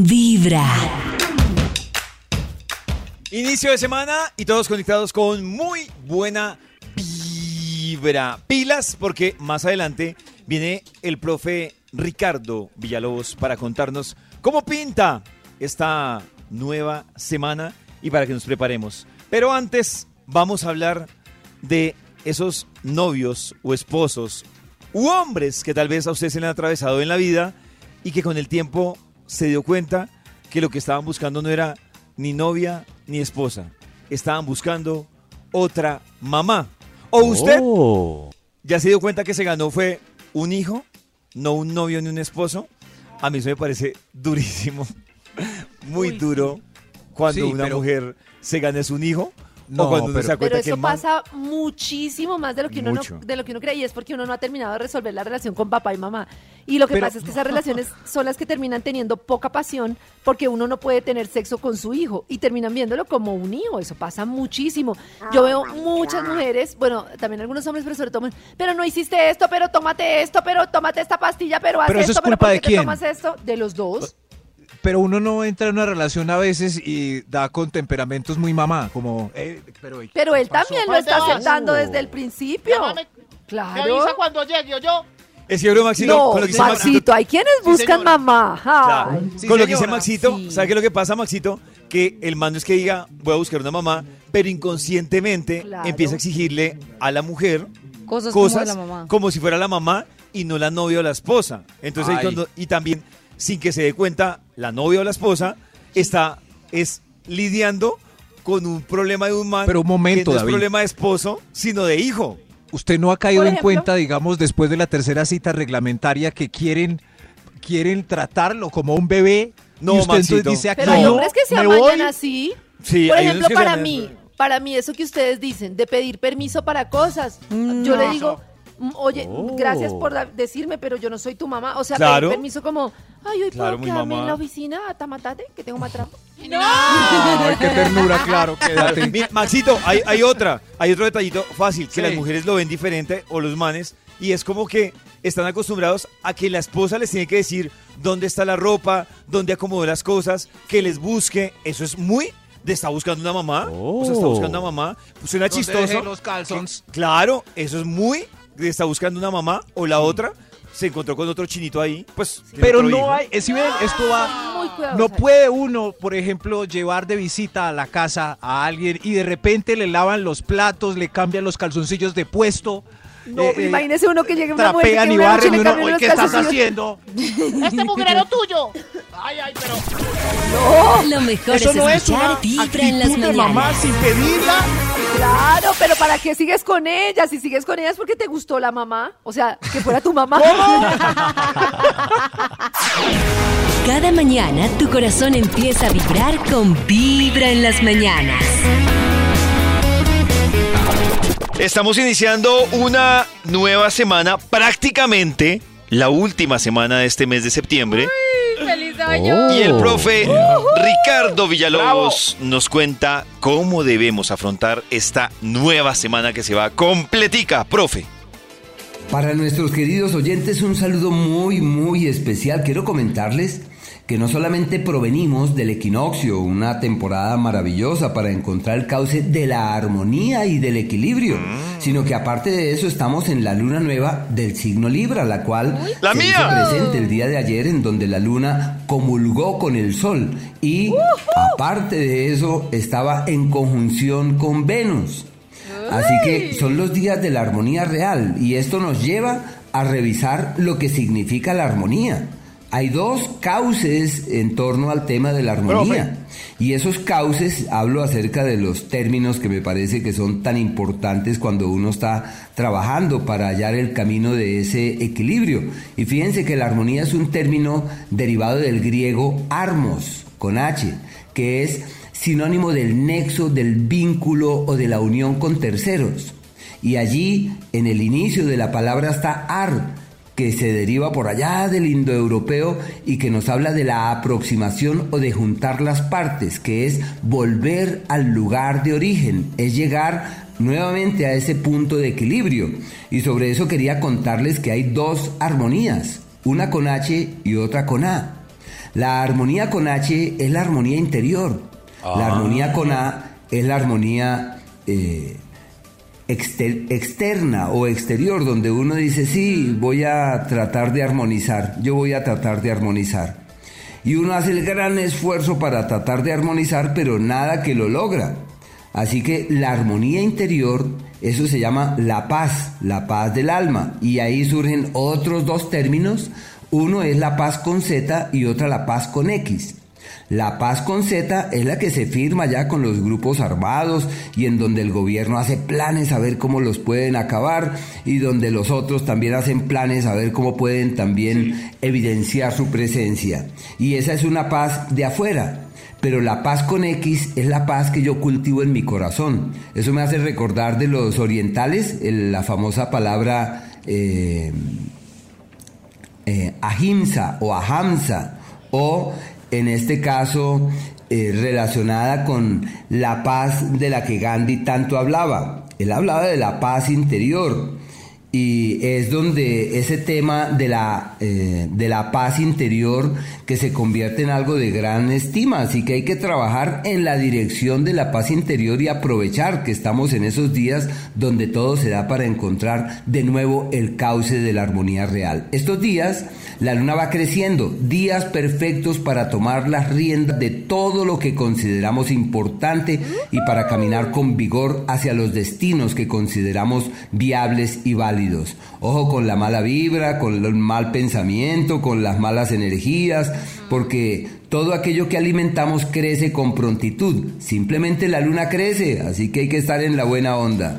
Vibra. Inicio de semana y todos conectados con muy buena vibra. Pilas porque más adelante viene el profe Ricardo Villalobos para contarnos cómo pinta esta nueva semana y para que nos preparemos. Pero antes vamos a hablar de esos novios o esposos u hombres que tal vez a ustedes se le han atravesado en la vida y que con el tiempo se dio cuenta que lo que estaban buscando no era ni novia ni esposa. Estaban buscando otra mamá. ¿O usted Oh. ya se dio cuenta que se ganó fue un hijo, no un novio ni un esposo? A mí eso me parece durísimo, muy duro cuando Sí, una pero- mujer se gana es un hijo No, o cuando uno pero- se da Pero cuenta que eso pasa muchísimo más de lo que uno no, de lo que uno cree y es porque uno no ha terminado de resolver la relación con papá y mamá. Y lo que Pero- pasa es que esas relaciones son las que terminan teniendo poca pasión porque uno no puede tener sexo con su hijo y terminan viéndolo como un hijo. Eso pasa muchísimo. Yo veo muchas mujeres, bueno, también algunos hombres, pero sobre todo, pero no hiciste esto, pero tómate esto, pero tómate esta pastilla, pero haz Pero eso esto, es pero culpa ¿por de qué te quién? tomas esto? De los dos. Pero uno no entra en una relación a veces y da con temperamentos muy mamá, como... eh, pero, Pero él pasó? también lo ¿Para dónde está vas? aceptando desde el principio. Llámame, Me Claro. avisa cuando llegue o yo. Es que, bro, Maxito, No, con lo que dice Maxito, hay quienes buscan mamá. Claro. Sí, con lo que dice. Maxito, Sí. ¿sabe qué es lo que pasa, Maxito? Que el mando es que diga, voy a buscar una mamá, pero inconscientemente Claro. empieza a exigirle a la mujer Cosas, cosas como de la mamá. como si fuera la mamá y no la novia o la esposa. Entonces, cuando- y también, sin que se dé cuenta, la novia o la esposa está es lidiando con un problema de un man Pero un momento, que no es problema de esposo, sino de hijo. Usted no ha caído en cuenta, digamos, después de la tercera cita reglamentaria que quieren, quieren tratarlo como un bebé. No, y usted Maxito. entonces dice aquí Pero hay no, hombres que se voy. así. Sí, Por ejemplo, para mí, para mí eso que ustedes dicen de pedir permiso para cosas, yo le digo, mm, oye, Oh. gracias por da- decirme, pero yo no soy tu mamá. O sea, Claro. permiso como, ay, hoy Claro, puedo mi quedarme mamá. en la oficina a tamatate, que tengo matrapo. Ay, qué ternura, claro, quédate. Mira, Maxito, hay, hay otra, hay otro detallito fácil, que Sí. las mujeres lo ven diferente o los manes, y es como que están acostumbrados a que la esposa les tiene que decir dónde está la ropa, dónde acomodó las cosas, que les busque. Eso es muy de está buscando una mamá. O sea, está Oh. buscando una mamá. Pues suena ¿Dónde chistoso. dejé los calzones? Claro, eso es muy está buscando una mamá o la otra se encontró con otro chinito ahí. Pues, Pero no hijo. hay, eh, si ven, esto va... No puede uno, por ejemplo, llevar de visita a la casa a alguien y de repente le lavan los platos, le cambian los calzoncillos de puesto. No, eh, eh, imagínese uno que llegue una mujer que trapean y barren y uno, cambien "Oye, los ¿qué estás calzoncillos". haciendo? Este mugrero tuyo. Ay, ay, pero. Lo mejor Eso es no es escuchar una Vibra en las actitud de mañanas. mamá sin pedirla. Claro, pero ¿para qué sigues con ella? Si sigues con ella es porque te gustó la mamá. O sea, que fuera tu mamá. Cada mañana tu corazón empieza a vibrar con Vibra en las mañanas. Estamos iniciando una nueva semana, prácticamente la última semana de este mes de septiembre. ¡Feliz año! Y el profe Ricardo Villalobos nos cuenta cómo debemos afrontar esta nueva semana que se va completica, profe. Para nuestros queridos oyentes un saludo muy muy especial. Quiero comentarles que no solamente provenimos del equinoccio, una temporada maravillosa para encontrar el cauce de la armonía y del equilibrio, sino que aparte de eso estamos en la luna nueva del signo Libra, la cual ¡La se mía! hizo presente el día de ayer en donde la luna comulgó con el sol y aparte de eso estaba en conjunción con Venus. Así que son los días de la armonía real y esto nos lleva a revisar lo que significa la armonía. Hay dos cauces en torno al tema de la armonía y esos cauces hablo acerca de los términos que me parece que son tan importantes cuando uno está trabajando para hallar el camino de ese equilibrio. Y fíjense que la armonía es un término derivado del griego armos con H, que es sinónimo del nexo, del vínculo o de la unión con terceros. Y allí, en el inicio de la palabra está ar, que se deriva por allá del indoeuropeo y que nos habla de la aproximación o de juntar las partes, que es volver al lugar de origen, es llegar nuevamente a ese punto de equilibrio. Y sobre eso quería contarles que hay dos armonías, una con H y otra con A. La armonía con H es la armonía interior. La armonía con A es la armonía eh, exter- externa o exterior, donde uno dice, sí, voy a tratar de armonizar, yo voy a tratar de armonizar. Y uno hace el gran esfuerzo para tratar de armonizar, pero nada que lo logra. Así que la armonía interior, eso se llama la paz, la paz del alma. Y ahí surgen otros dos términos. Uno es la paz con Z y otra la paz con X. La paz con Z es la que se firma ya con los grupos armados y en donde el gobierno hace planes a ver cómo los pueden acabar y donde los otros también hacen planes a ver cómo pueden también evidenciar su presencia. Y esa es una paz de afuera. Pero la paz con X es la paz que yo cultivo en mi corazón. Eso me hace recordar de los orientales, el- la famosa palabra eh, eh, ahimsa o ahamsa o en este caso eh, relacionada con la paz de la que Gandhi tanto hablaba. Él hablaba de la paz interior y es donde ese tema de la, eh, de la paz interior que se convierte en algo de gran estima, así que hay que trabajar en la dirección de la paz interior y aprovechar que estamos en esos días donde todo se da para encontrar de nuevo el cauce de la armonía real. Estos días la luna va creciendo, días perfectos para tomar las riendas de todo lo que consideramos importante y para caminar con vigor hacia los destinos que consideramos viables y válidos. Ojo con la mala vibra, con el mal pensamiento, con las malas energías, porque todo aquello que alimentamos crece con prontitud. Simplemente la luna crece, así que hay que estar en la buena onda.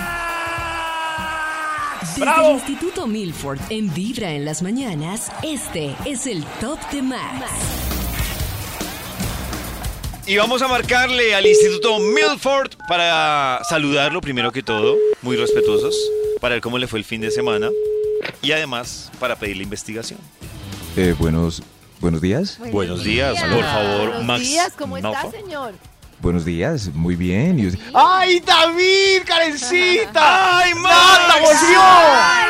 Desde ¡Bravo! el Instituto Milford en Vibra en las mañanas, este es el Top de Max. Y vamos a marcarle al Instituto Milford para saludarlo primero que todo, muy respetuosos, para ver cómo le fue el fin de semana y además para pedirle investigación. Eh, buenos, buenos días. Buenos días, por favor, Buenos Max. días, ¿cómo está, Milford. señor? Buenos días, muy bien. Y usted- ¡Ay, David, Karencita! ¡Ay, ¡Nata Max! volvió! ¡Ay,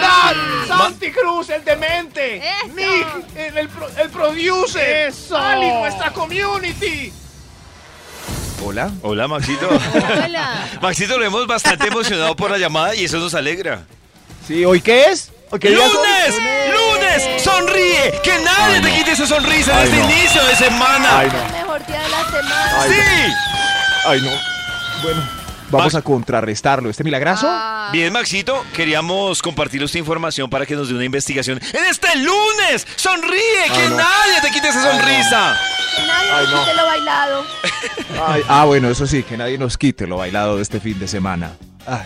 ¡Nat! ¡Santi Cruz, el demente! Eso. ¡Nick, el, el, pro- el producer! Eso. ¡Ali, nuestra community! Hola. Hola, Maxito. Hola. Maxito, lo hemos bastante emocionado por la llamada y eso nos alegra. Sí, ¿hoy qué es? ¡Lunes! ¡Lunes! ¡Sonríe! ¡Que nadie te quite esa sonrisa en este no. inicio de semana! Ay, Es de la semana. Ay, ¡Sí! Ay, no. Bueno, vamos Max- a contrarrestarlo. ¿Este milagrazo? Ah, Bien, Maxito, queríamos compartir esta información para que nos dé una investigación en este lunes. ¡Sonríe! ¡Que no. nadie te quite esa sonrisa! Que nadie Ay, nos no. quite lo bailado. Ay, ah, bueno, eso sí, que nadie nos quite lo bailado de este fin de semana. Ah,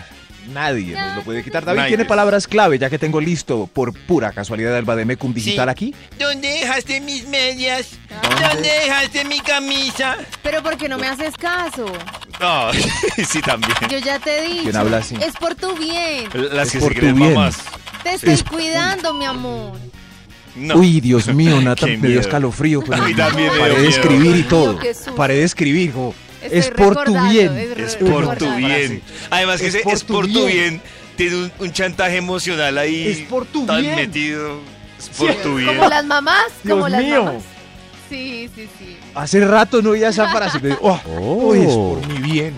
nadie nos lo puede quitar. David Nadie. tiene palabras clave, ya que tengo listo por pura casualidad el Bademecum digital Sí. aquí. ¿Dónde dejaste mis medias? ¿Dónde? dejaste mi camisa? Pero ¿por qué no me haces caso? No, sí, también. Yo ya te dicho. ¿Quién habla así? Es por tu bien. Las Es que por se tu creen bien. mamás. Te estoy Es- cuidando, mi amor. No. Uy, Dios mío, Nata, me dio escalofrío. con A mí el- también me dio Paré de escribir y todo. Paré de escribir, jo. Estoy Es por tu bien. es por tu bien. Además que Es ese por es tu por tu bien. bien. Tiene un, un chantaje emocional ahí. Es por tu tan bien. metido. Es por Sí. tu bien. Como las mamás, como Dios las mío. mamás. Sí, sí, sí. Hace rato no oía esa frase. Me digo, oh, uy, es por mi bien.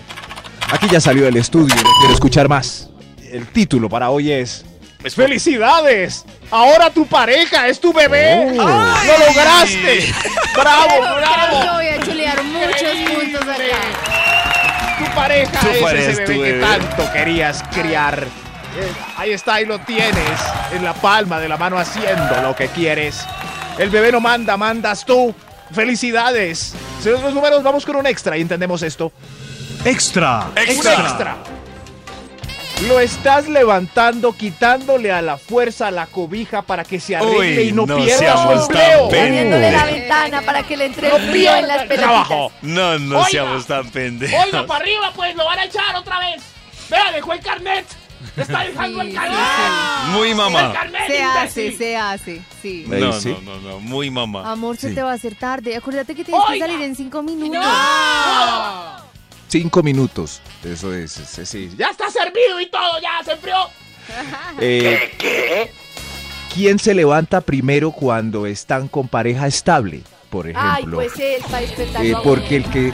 Aquí ya salió del estudio, quiero escuchar más. El título para hoy es Es ¡Felicidades! Ahora tu pareja es tu bebé. Oh. ¡Lo lograste! ¡Bravo, bravo! voy a chulear muchos puntos acá. Tu pareja Tu es pareja ese bebé que tanto querías criar. Ahí está, ahí lo tienes, en la palma de la mano haciendo lo que quieres. El bebé no manda, mandas tú. ¡Felicidades! Señores los números, vamos con un extra y entendemos esto. Extra. Un extra. Lo estás levantando, quitándole a la fuerza la cobija para que se arregle Uy, y no, no pierda su seamos tan empleo. Abriéndole la ventana para que le entre No en las trabajo. No, no Oiga. seamos tan pendejos. Oiga, para arriba, pues lo van a echar otra vez. Vea, dejó el carnet. Está dejando Sí, el sí, carnet. Muy El mamá. carnet, Se hace, se hace, sí. No, no, no, no, muy mamá. Amor, se Sí. te va a hacer tarde. Acuérdate que tienes que salir en cinco minutos. Cinco minutos. Eso es, es- sí. Ya está servido y todo, ya se enfrió. Eh, ¿Quién se levanta primero cuando están con pareja estable? Por ejemplo. Ay, pues él, para Eh, porque el que,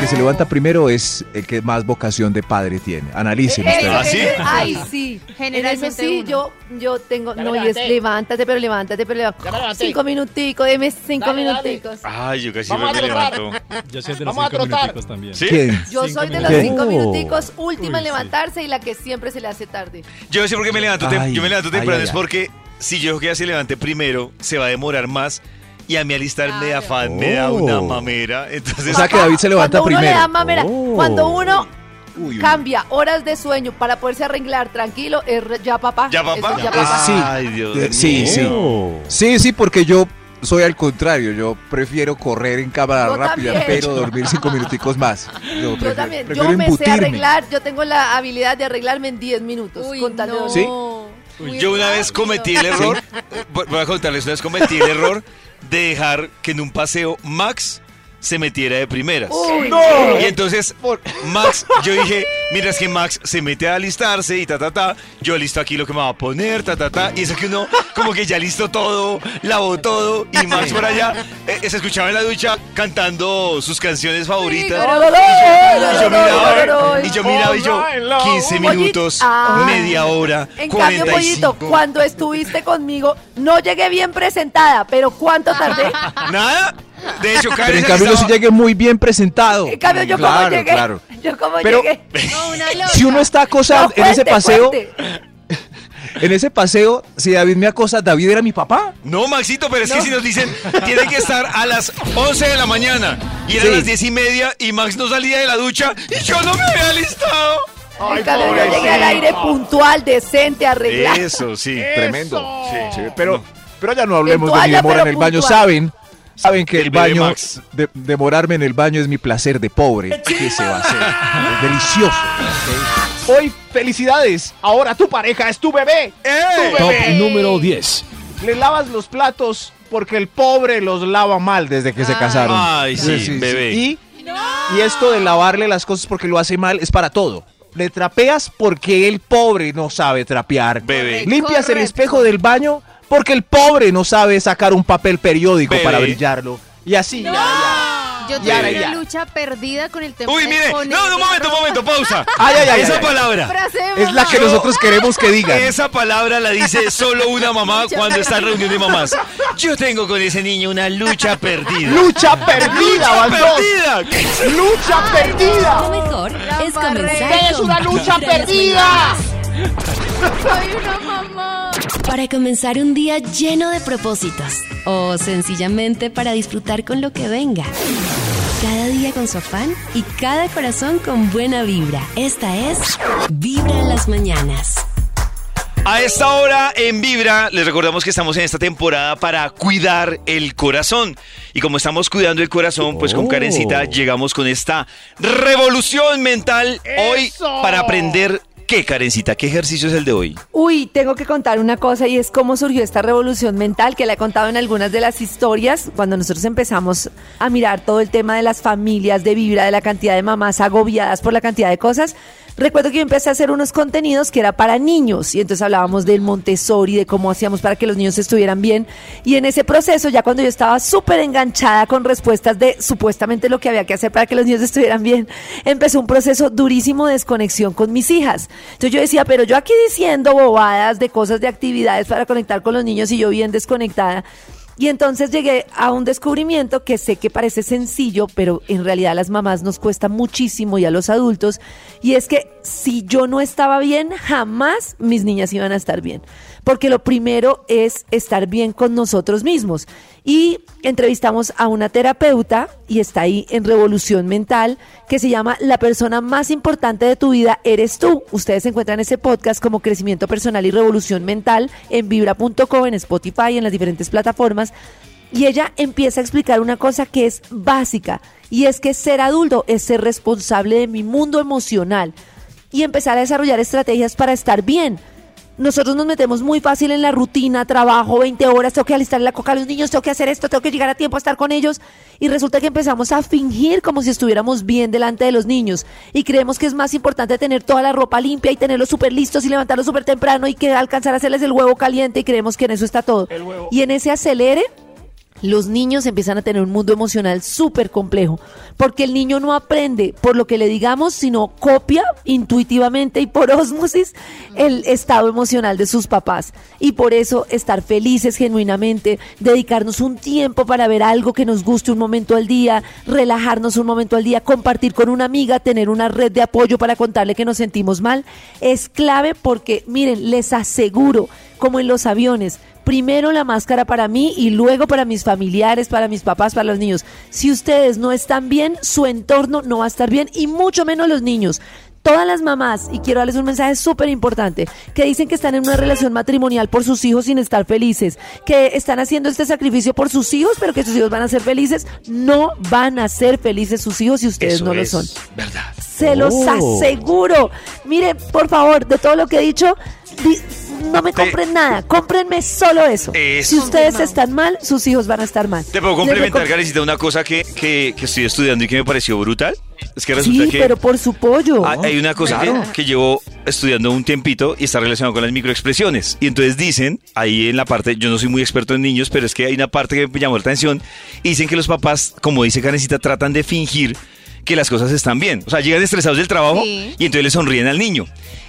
que se levanta primero es el que más vocación de padre tiene. Analicen Eh, ustedes. ¿Ah, sí? eh, Ay, sí. En Generalmente eso sí, uno. yo, yo tengo. Ya me No, y es levántate, pero levántate, pero Ya me levántate. Cinco minuticos, deme cinco Dale, dale. minuticos. Ay, yo casi Vamos me trotar. levanto. Yo soy el de los Vamos a cinco trotar. minuticos también. ¿Sí? ¿Quién? Yo Cinco soy de los cinco Oh. minuticos, última en sí. levantarse y la que siempre se le hace tarde. Yo sé por qué me levanto, Ay, yo me levanto temprano es porque si yo que ya se levante primero, se va a demorar más y a mí alistarme Claro. afán me da una Oh. mamera. Entonces, O sea que David se levanta cuando uno primero. le da mamera, Oh. cuando uno Uy, uy. cambia horas de sueño para poderse arreglar tranquilo, es re- ya papá. ¿Ya papá? Es ya papá. sí. Ay, Dios Eh, mío. sí, sí. Sí, porque yo soy al contrario. Yo prefiero correr en cámara Yo rápida, también. pero dormir cinco minuticos más. Yo, también, prefiero yo me sé arreglar, yo tengo la habilidad de arreglarme en 10 minutos. Uy, con tal de no. ¿Sí? Yo una vez cometí el error, voy voy a contarles, una vez cometí el error de dejar que en un paseo Max se metiera de primeras. Uy, Y entonces, Max, yo dije, mira, es que Max se mete a alistarse y ta, ta, ta. Yo listo aquí lo que me va a poner, ta, ta, ta. Y eso que uno, como que ya listo todo, lavó todo. Y Max por allá eh, se escuchaba en la ducha cantando sus canciones favoritas. Y yo miraba, y yo miraba, y yo, 15 minutos, Ah. media hora, En cambio, 45. Pollito, cuando estuviste conmigo, no llegué bien presentada, pero ¿cuánto tardé? Nada. De hecho, Pero Karen en cambio yo sí llegué muy bien presentado. En cambio, yo claro, como llegué. claro. Yo como Pero- llegué. No. Si uno está acosado No, en ese paseo, cuente. en ese paseo, si David me acosa, David era mi papá. No, Maxito, pero es que si nos dicen, tiene que estar a las 11 de la mañana y eran Sí. las 10 y media y Max no salía de la ducha y yo no me había listado. En cambio, yo llegué al aire puntual, decente, arreglado. Eso, sí. Tremendo. Sí. Sí, pero, pero ya no hablemos de mi demora en pero el baño. Saben, saben que El baño, de- demorarme en el baño es mi placer de pobre. ¿Qué se va a hacer? Es delicioso. Hoy, felicidades. Ahora tu pareja es tu bebé. ¡Eh! Tu Top número 10. Le lavas los platos porque el pobre los lava mal desde que se casaron. Ay, sí, bebé. Y, y esto de lavarle las cosas porque lo hace mal es para todo. Le trapeas porque el pobre no sabe trapear. Bebé. Limpias el espejo del baño porque el pobre no sabe sacar un papel periódico Bebé. para brillarlo. Y así, ya, ya. Yo tengo ya. una lucha perdida con el tema Uy, mire, no, no, un momento, un momento, pausa. Ay, ay, ay, Esa ay. palabra. Es la que nosotros queremos que digan. Esa palabra la dice solo una mamá Lucha cuando está en reunión de mamás. Yo tengo con ese niño una lucha perdida. Lucha perdida, dos. perdida! Lucha Lo perdida. mejor es comenzar Es una lucha perdida. Soy una mamá. Para comenzar un día lleno de propósitos o sencillamente para disfrutar con lo que venga. Cada día con su afán y cada corazón con buena vibra. Esta es Vibra en las mañanas. A esta hora en Vibra, les recordamos que estamos en esta temporada para cuidar el corazón. Y como estamos cuidando el corazón, pues con Oh. Karencita llegamos con esta revolución mental hoy para aprender qué, Karencita, qué ejercicio es el de hoy. Uy, tengo que contar una cosa y es cómo surgió esta revolución mental que la he contado en algunas de las historias cuando nosotros empezamos a mirar todo el tema de las familias, de vibra, de la cantidad de mamás agobiadas por la cantidad de cosas. Recuerdo que yo empecé a hacer unos contenidos que era para niños y entonces hablábamos del Montessori, de cómo hacíamos para que los niños estuvieran bien. Y en ese proceso, ya cuando yo estaba súper enganchada con respuestas de supuestamente lo que había que hacer para que los niños estuvieran bien, empezó un proceso durísimo de desconexión con mis hijas. Entonces yo decía, pero yo aquí diciendo bobadas de cosas de actividades para conectar con los niños y yo bien desconectada. Y entonces llegué a un descubrimiento que sé que parece sencillo, pero en realidad a las mamás nos cuesta muchísimo y a los adultos. Y es que si yo no estaba bien, jamás mis niñas iban a estar bien. Porque lo primero es estar bien con nosotros mismos. Y entrevistamos a una terapeuta y está ahí en Revolución Mental que se llama La persona más importante de tu vida eres tú. Ustedes encuentran ese podcast como Crecimiento Personal y Revolución Mental en vibra.co, en Spotify, en las diferentes plataformas. Y ella empieza a explicar una cosa que es básica y es que ser adulto es ser responsable de mi mundo emocional y empezar a desarrollar estrategias para estar bien. Nosotros nos metemos muy fácil en la rutina, trabajo 20 horas, tengo que alistar la coca a los niños, tengo que hacer esto, tengo que llegar a tiempo a estar con ellos. Y resulta que empezamos a fingir como si estuviéramos bien delante de los niños. Y creemos que es más importante tener toda la ropa limpia y tenerlos súper listos y levantarlos súper temprano y que alcanzar a hacerles el huevo caliente y creemos que en eso está todo. Y en ese acelere los niños empiezan a tener un mundo emocional súper complejo, porque el niño no aprende por lo que le digamos, sino copia intuitivamente y por osmosis el estado emocional de sus papás. Y por eso estar felices genuinamente, dedicarnos un tiempo para ver algo que nos guste un momento al día, relajarnos un momento al día, compartir con una amiga, tener una red de apoyo para contarle que nos sentimos mal, es clave porque, miren, les aseguro, como en los aviones, primero la máscara para mí y luego para mis familiares, para mis papás, para los niños. Si ustedes no están bien, su entorno no va a estar bien y mucho menos los niños. Todas las mamás, y quiero darles un mensaje súper importante, que dicen que están en una relación matrimonial por sus hijos sin estar felices, que están haciendo este sacrificio por sus hijos, pero que sus hijos van a ser felices, no van a ser felices sus hijos si ustedes Eso no lo son. Verdad. Se los aseguro. Mire, por favor, de todo lo que he dicho, di- no me compren nada, cómprenme solo eso. Eso. Si ustedes están mal, sus hijos van a estar mal. Te puedo complementar, Karencita, una cosa que, que, que estoy estudiando y que me pareció brutal. Es que resulta Sí, que pero por su pollo. hay- hay una cosa que, que llevo estudiando un tiempito y está relacionado con las microexpresiones. Y entonces dicen, ahí en la parte, yo no soy muy experto en niños, pero es que hay una parte que me llamó la atención. Y dicen que los papás, como dice Karencita, tratan de fingir que las cosas están bien. O sea, llegan estresados del trabajo Sí. y entonces le sonríen al niño.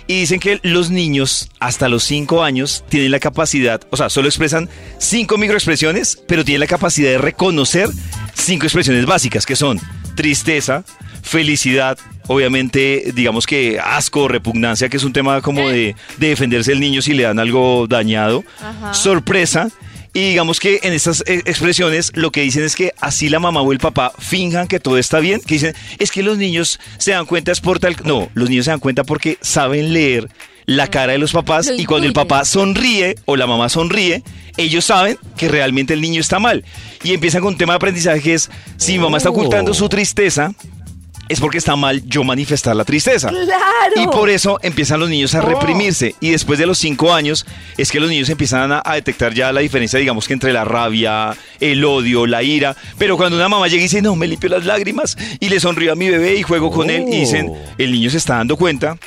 Y dicen que los niños hasta los 5 años tienen la capacidad, o sea, solo expresan cinco microexpresiones, pero tienen la capacidad de reconocer cinco expresiones básicas, que son tristeza, felicidad, obviamente, digamos que asco, repugnancia, que es un tema como de, de defenderse el niño si le dan algo dañado, Ajá. sorpresa. Y digamos que en estas eh, expresiones lo que dicen es que así la mamá o el papá finjan que todo está bien, que dicen, es que los niños se dan cuenta es por tal... No, los niños se dan cuenta porque saben leer la cara de los papás Lo y cuando el papá sonríe o la mamá sonríe, ellos saben que realmente el niño está mal. Y empiezan con un tema de aprendizaje que es, si mi mamá está ocultando su tristeza, es porque está mal yo manifestar la tristeza. Claro. Y por eso empiezan los niños a reprimirse. Y después de los cinco años es que los niños empiezan a, a detectar ya la diferencia, digamos que entre la rabia, el odio, la ira. Pero cuando una mamá llega y dice, no, me limpio las lágrimas y le sonrío a mi bebé y juego con él, y dicen, el niño se está dando cuenta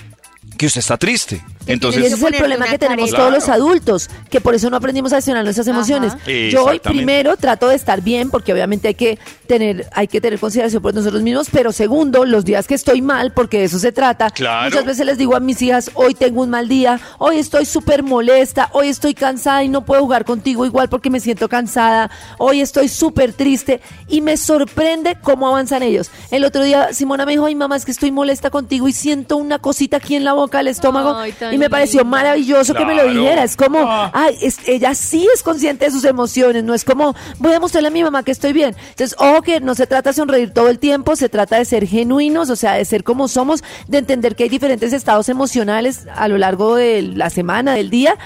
que usted está triste. Y Entonces, ese es el problema que tenemos todos los adultos, que por eso no aprendimos a gestionar nuestras emociones. Yo hoy primero trato de estar bien, porque obviamente hay que tener, hay que tener consideración por nosotros mismos, pero segundo, los días que estoy mal, porque de eso se trata. Claro. Muchas veces les digo a mis hijas, hoy tengo un mal día, hoy estoy súper molesta, hoy estoy cansada y no puedo jugar contigo igual porque me siento cansada, hoy estoy súper triste y me sorprende cómo avanzan ellos. El otro día Simona me dijo, ay mamá, es que estoy molesta contigo y siento una cosita aquí en la boca del estómago Ay, y me pareció maravilloso que me lo dijera. Es como, ay, es- ella sí es consciente de sus emociones, no es como, voy a mostrarle a mi mamá que estoy bien. Entonces, ojo que no se trata de sonreír todo el tiempo, se trata de ser genuinos, o sea, de ser como somos, de entender que hay diferentes estados emocionales a lo largo de la semana, del día.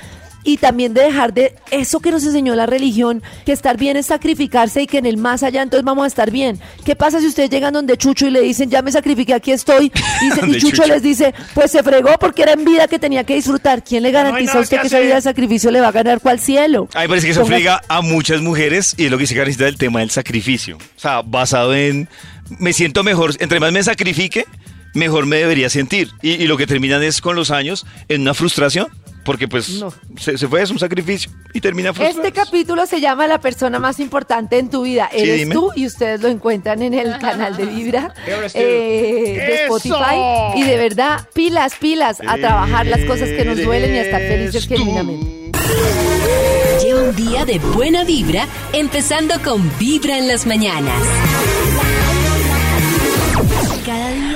Y también de dejar de eso que nos enseñó la religión, que estar bien es sacrificarse y que en el más allá entonces vamos a estar bien. ¿Qué pasa si ustedes llegan donde Chucho y le dicen, ya me sacrifiqué, aquí estoy? Y, se- y Donde Chucho Chucho. les dice, pues se fregó porque era en vida que tenía que disfrutar. ¿Quién le no garantiza a usted que que esa vida de sacrificio le va a ganar cual cielo? A mí me parece que eso friega a muchas mujeres y es lo que dice Karencita del tema del sacrificio. O sea, basado en me siento mejor, entre más me sacrifique, mejor me debería sentir. Y, y lo que terminan es con los años en una frustración, porque pues No. se, se fue, es un sacrificio y termina frustrado. Este capítulo se llama La persona más importante en tu vida. Sí, Eres dime. tú y ustedes lo encuentran en el canal de Vibra, eh, de ¡Eso! Spotify. Y de verdad, pilas, pilas, a trabajar las cosas que nos duelen y a estar felices genuinamente. Lleva un día de buena vibra, empezando con Vibra en las mañanas.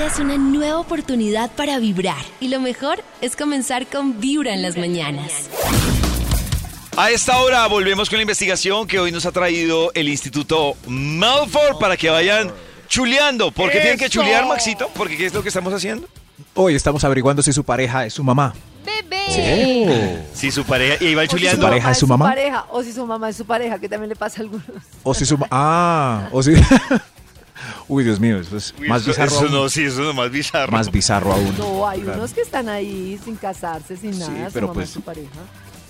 Día es una nueva oportunidad para vibrar. Y lo mejor es comenzar con Vibra en las mañanas. A esta hora volvemos con la investigación que hoy nos ha traído el Instituto Malford para que vayan chuleando. ¿Por qué tienen que chulear, Maxito? Porque ¿qué es lo que estamos haciendo? Hoy estamos averiguando si su pareja es su mamá. Bebé. Si su pareja... Y va O si chuleando. pareja es su mamá? pareja, o si su mamá es su pareja, que también le pasa a algunos. O si su Ah, o si. Uy, Dios mío, eso es Uy, más eso- bizarro. Eso aún. no, sí, eso es más bizarro. Más bizarro aún. No, hay Claro. unos que están ahí sin casarse, sin Sí, nada, su pero mamá pues, es su pareja.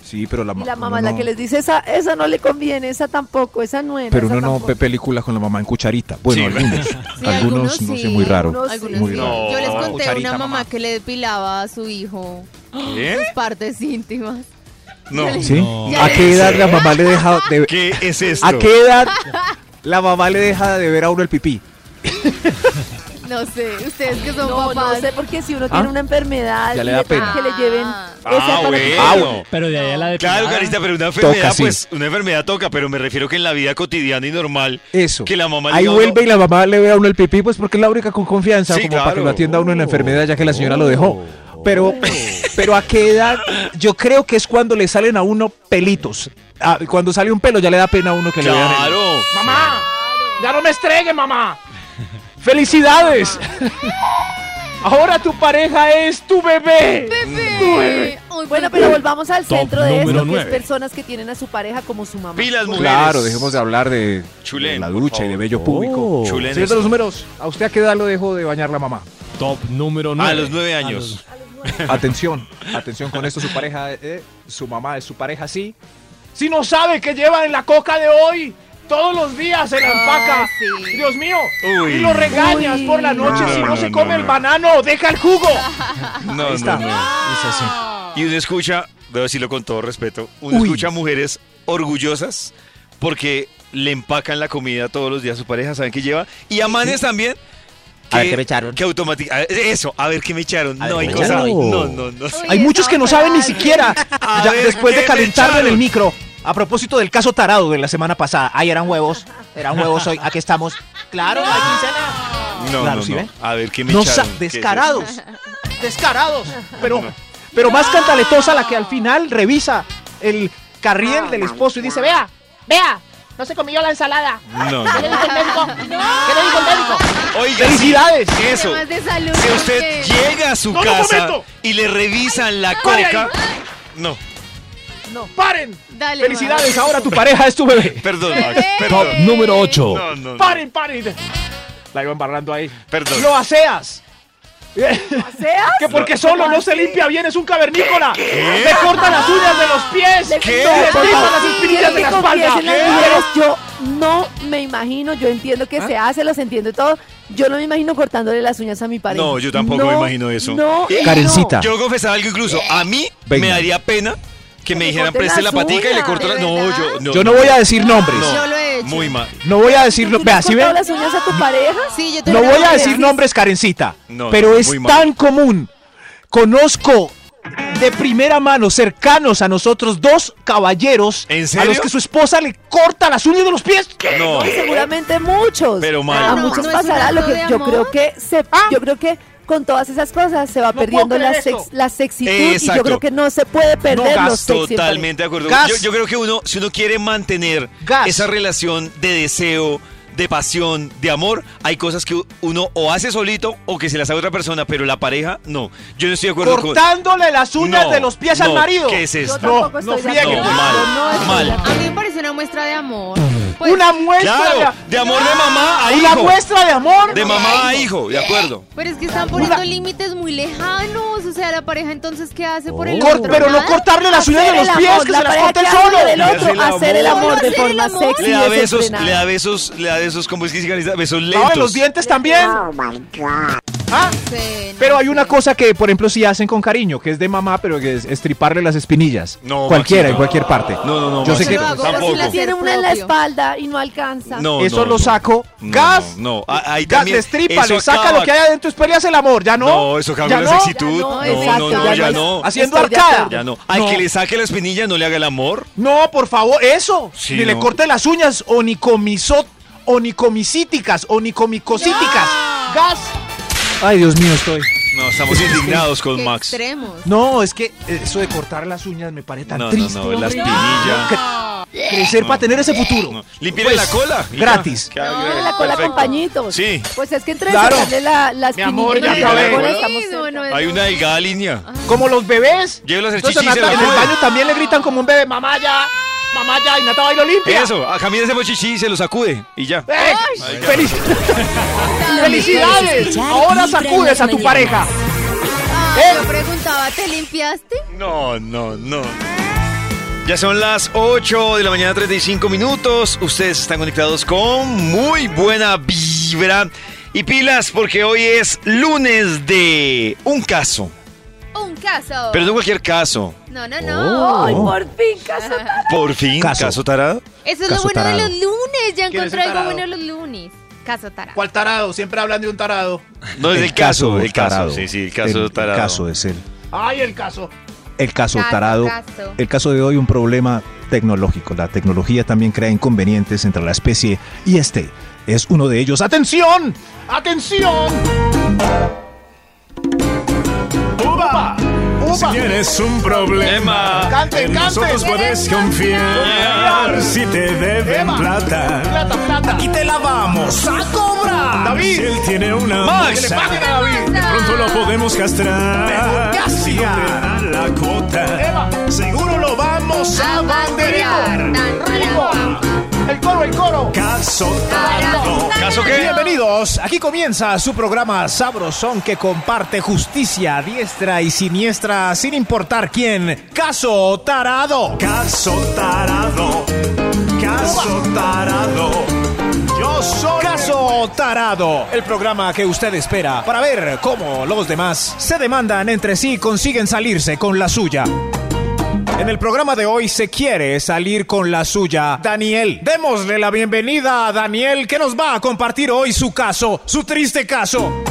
Sí, pero la Y la mamá es la no- que les dice, esa, esa no le conviene, esa tampoco, esa no era. Pero uno no tampoco". ve películas con la mamá en cucharita. Bueno, Sí. algunos. Sí, algunos, no sé, muy raro. Algunos Algunos Muy sí. raro. Yo les No. conté Cucharita, una mamá mamá. que le depilaba a su hijo ¿Qué? sus partes íntimas. No. ¿Sí? Ya ¿A le- qué edad la mamá le deja de ¿Qué es esto? ¿A qué edad la mamá le deja de ver a uno el pipí? No sé, ustedes que son No, papás. no sé, porque si uno tiene ¿Ah? una enfermedad Ya le da pena. que le lleven Ah. esa Ah, bueno. Ah, bueno. Pero de ahí a la de Claro, Carita, pero una enfermedad, sí. pues, una enfermedad toca, pero me refiero que en la vida cotidiana y normal, Eso. que la mamá le Ahí diga vuelve y la mamá le ve a uno el pipí, pues porque es la única con confianza, Sí, como para que lo atienda a uno en la enfermedad, ya que la señora lo dejó. Pero, pero a qué edad, yo creo que es cuando le salen a uno pelitos. Ah, cuando sale un pelo ya le da pena a uno que le vean. el- Claro. ¡Mamá! ¡Ya no me estregue, mamá! ¡Felicidades! Ahora tu pareja es tu bebé. Bebé. Bueno, pero volvamos al Top centro de esto, que es personas que tienen a su pareja como su mamá. Pilas, mujeres. Claro, dejemos de hablar de, la ducha y de bello público. Señor de esto. los números, ¿a usted a qué edad lo dejó de bañar la mamá? Top número 9. A los nueve años. Atención, atención con esto, su pareja, eh, su mamá es su pareja, sí. Si no sabe que lleva en la coca de hoy, todos los días se la empaca. Sí. Dios mío. Uy. Y lo regañas Uy. por la noche No, si no, no, se no, come no. el banano. Deja el jugo. No, Ahí está. no, no. Es así. Y uno escucha, debo decirlo con todo respeto, uno Uy. escucha mujeres orgullosas porque le empacan la comida todos los días a su pareja, saben que lleva. Y a manes también. A ver qué me echaron. Que automáticamente. Eso, a ver qué me echaron. A no hay cosa. echaron. No, no, no. Uy, Hay muchos que no saben ni siquiera. Ya después ¿qué de calentarlo en el micro. A propósito del caso tarado de la semana pasada. Ay, eran huevos. Eran huevos hoy. Aquí estamos. Claro, hay quincena. No, Claro, no, ¿sí no. ven? A ver qué me No echaron. sa- ¿Qué es descarados. Descarados. Pero, No. pero más cantaletosa la que al final revisa el carriel del esposo y dice, vea, Vea, no se comió la ensalada. No, ¿Qué le no. dijo el médico? ¿Qué le dijo el médico? Oiga, ¡Felicidades! sí, eso. Temas de salud. Si usted llega a su No, no, casa y le revisan la coca. No, paren. Dale, Felicidades, ahora tu pareja es tu bebé. perdón, Max. Top Perdón. número 8. No, no, no. Paren, paren. La iba embarrando ahí. Perdón. Lo aseas. ¿Seas? Que porque solo no se limpia bien, es un cavernícola. Le corta las uñas de los pies. ¿Qué? Tripa favor, las espinillas de la espalda. las mujeres, Yo no me imagino, yo entiendo ¿Ah? que se hace, los entiendo y todo. Yo no me imagino cortándole las uñas a mi pareja. No, yo tampoco me imagino eso. No, Karencita. Yo confesaba algo incluso. A mí Venga. me daría pena que me dijeran preste la patica y le corto la. ¿De No, yo no. Yo no voy a decir nombres. No. Yo lo he hecho. Muy mal. No voy a decir, ¿Tú le vea, has si cortado ven, las uñas a tu pareja? Sí, yo te no voy a decir nombres, Karencita, No, pero no, es tan común. Conozco de primera mano, cercanos a nosotros, dos caballeros ¿En a serio? los que su esposa le corta las uñas de los pies. No. Y seguramente muchos. Pero mal. A muchos ¿no pasará lo que de yo creo que se, yo creo que con todas esas cosas se va No perdiendo la, sex, la sexitud y Exacto. yo creo que no se puede perder gas, los. Totalmente de acuerdo. Gas. Yo, yo creo que uno, si uno quiere mantener Gas. esa relación de deseo, de pasión, de amor, hay cosas que uno o hace solito o que se las hace a otra persona, pero la pareja, no. Yo no estoy de acuerdo con. Cortándole las uñas No, de los pies al no, marido. ¿Qué es Yo esto? tampoco no estoy de no, mal, Yo no mal. A mí me parece una muestra de amor. Pues, Una muestra Claro, de amor de mamá a Una hijo. muestra de amor. De mamá a hijo, de acuerdo. Pero es que están poniendo límites muy lejanos. O sea, la pareja entonces, ¿qué hace por el Cor- otro? pero no cortarle las uñas de los el pies, amor, que la se las él hace solo. del otro, el hacer el amor. de el forma sexy Le da besos, le da besos, le da besos, ¿cómo es que se? Besos lentos. No, los dientes también. Ah, Sí, no Pero hay una cosa que, por ejemplo, sí hacen con cariño, que es de mamá, pero que es estriparle las espinillas. No, Cualquiera, Maxito. en cualquier parte. No, no, no. Yo sé que lo hago tampoco. por placer Tiene una en la espalda y no alcanza. No, eso no, lo saco. No, gas. No, no. Ah, Ahí Gas, también. le estripa, eso le saca acaba- lo que hay adentro, después le hace el amor. ¿Ya no? No, eso ¿Ya cambia la no? sexitud. Ya No, no, no, ya no. Haciendo arcada. Ya no. Ay, que le saque la espinilla, no le haga el amor. No, por favor, eso. Sí, Ni le corte las uñas onicomisot, onicomicíticas, onicomicosíticas. Gas. Ay, Dios mío, estoy. No, estamos indignados con Qué Max. extremos. No, es que eso de cortar las uñas me parece tan No, no, triste. no, la hombre. Crecer para tener ese futuro. No. Límpiale la cola. gratis. Tiene la cola con perfecto. pañitos. Sí. Pues es que entre Claro. la, la Mi amor, ya acabé. no, no, Hay no. una delgada línea. Como los bebés. Llévelo a hacer Entonces, chichi se en el baño también le gritan como un bebé, mamá ya, mamá ya, y Nata bailo limpia. Eso, a Camila hacemos chichi y se lo sacude. Y ya. ¡Eh! Ay. ¡Feliz- ¡Felicidades! Ahora sacudes las a tu pareja. Ay, yo preguntaba, ¿te limpiaste? No, no, no. Ya son las 8 de la mañana, 35 minutos. Ustedes están conectados con muy buena vibra. Y pilas, porque hoy es lunes de un caso. Un caso. Pero no cualquier caso. No, no, no. Ay, por fin, caso tarado. Por fin, Caso. caso, tarado. Eso es Caso lo bueno tarado. de los lunes. Ya ¿Quién es encontré el algo bueno de los lunes. Caso tarado. ¿Cuál tarado? Siempre hablan de un tarado. No, es el, caso, el caso. tarado. Sí, sí, el caso el, tarado. caso es el, Ay, el caso. El caso, Caso, tarado. caso. El caso de hoy un problema tecnológico. La tecnología también crea inconvenientes entre la especie y este es uno de ellos. ¡Atención! ¡Atención! Si tienes un problema, Cante, en cante. nosotros puedes confiar. Si te deben plata, ¡Plata, plata! aquí te la vamos a cobrar. David. Si él tiene una Max. ¡Que le bolsa, paguen a David! de pronto lo podemos castrar. Si no te dan la cuota, seguro lo vamos a A banderear. ¡El coro, el coro! Caso tarado. ¿Caso qué? Bienvenidos, aquí comienza su programa Sabrosón que comparte justicia diestra y siniestra sin importar quién. Caso Tarado. Caso tarado. Caso tarado. Yo soy Caso Tarado, el programa que usted espera para ver cómo los demás se demandan entre sí y consiguen salirse con la suya. En el programa de hoy se quiere salir con la suya Daniel. Démosle la bienvenida a Daniel que nos va a compartir hoy su caso, su triste caso.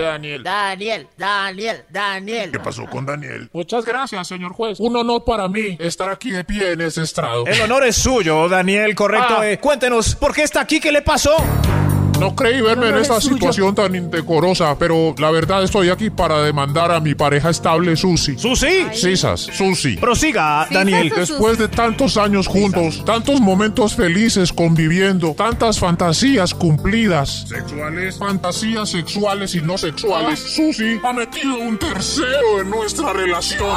Daniel. Daniel, Daniel, Daniel. ¿Qué pasó con Daniel? Muchas gracias, señor juez. Un honor para mí estar aquí de pie en ese estrado. El honor es suyo, Daniel, correcto. Ah. Eh, cuéntenos, ¿por qué está aquí? ¿Qué le pasó? No creí verme en esta suyo. situación tan indecorosa, pero la verdad estoy aquí para demandar a mi pareja estable, Susi. ¿Susi? Sisas, Susi. Prosiga, Daniel. Después de tantos años juntos, tantos momentos felices conviviendo, tantas fantasías cumplidas, sexuales, fantasías sexuales y no sexuales, Susi ha metido un tercero en nuestra relación.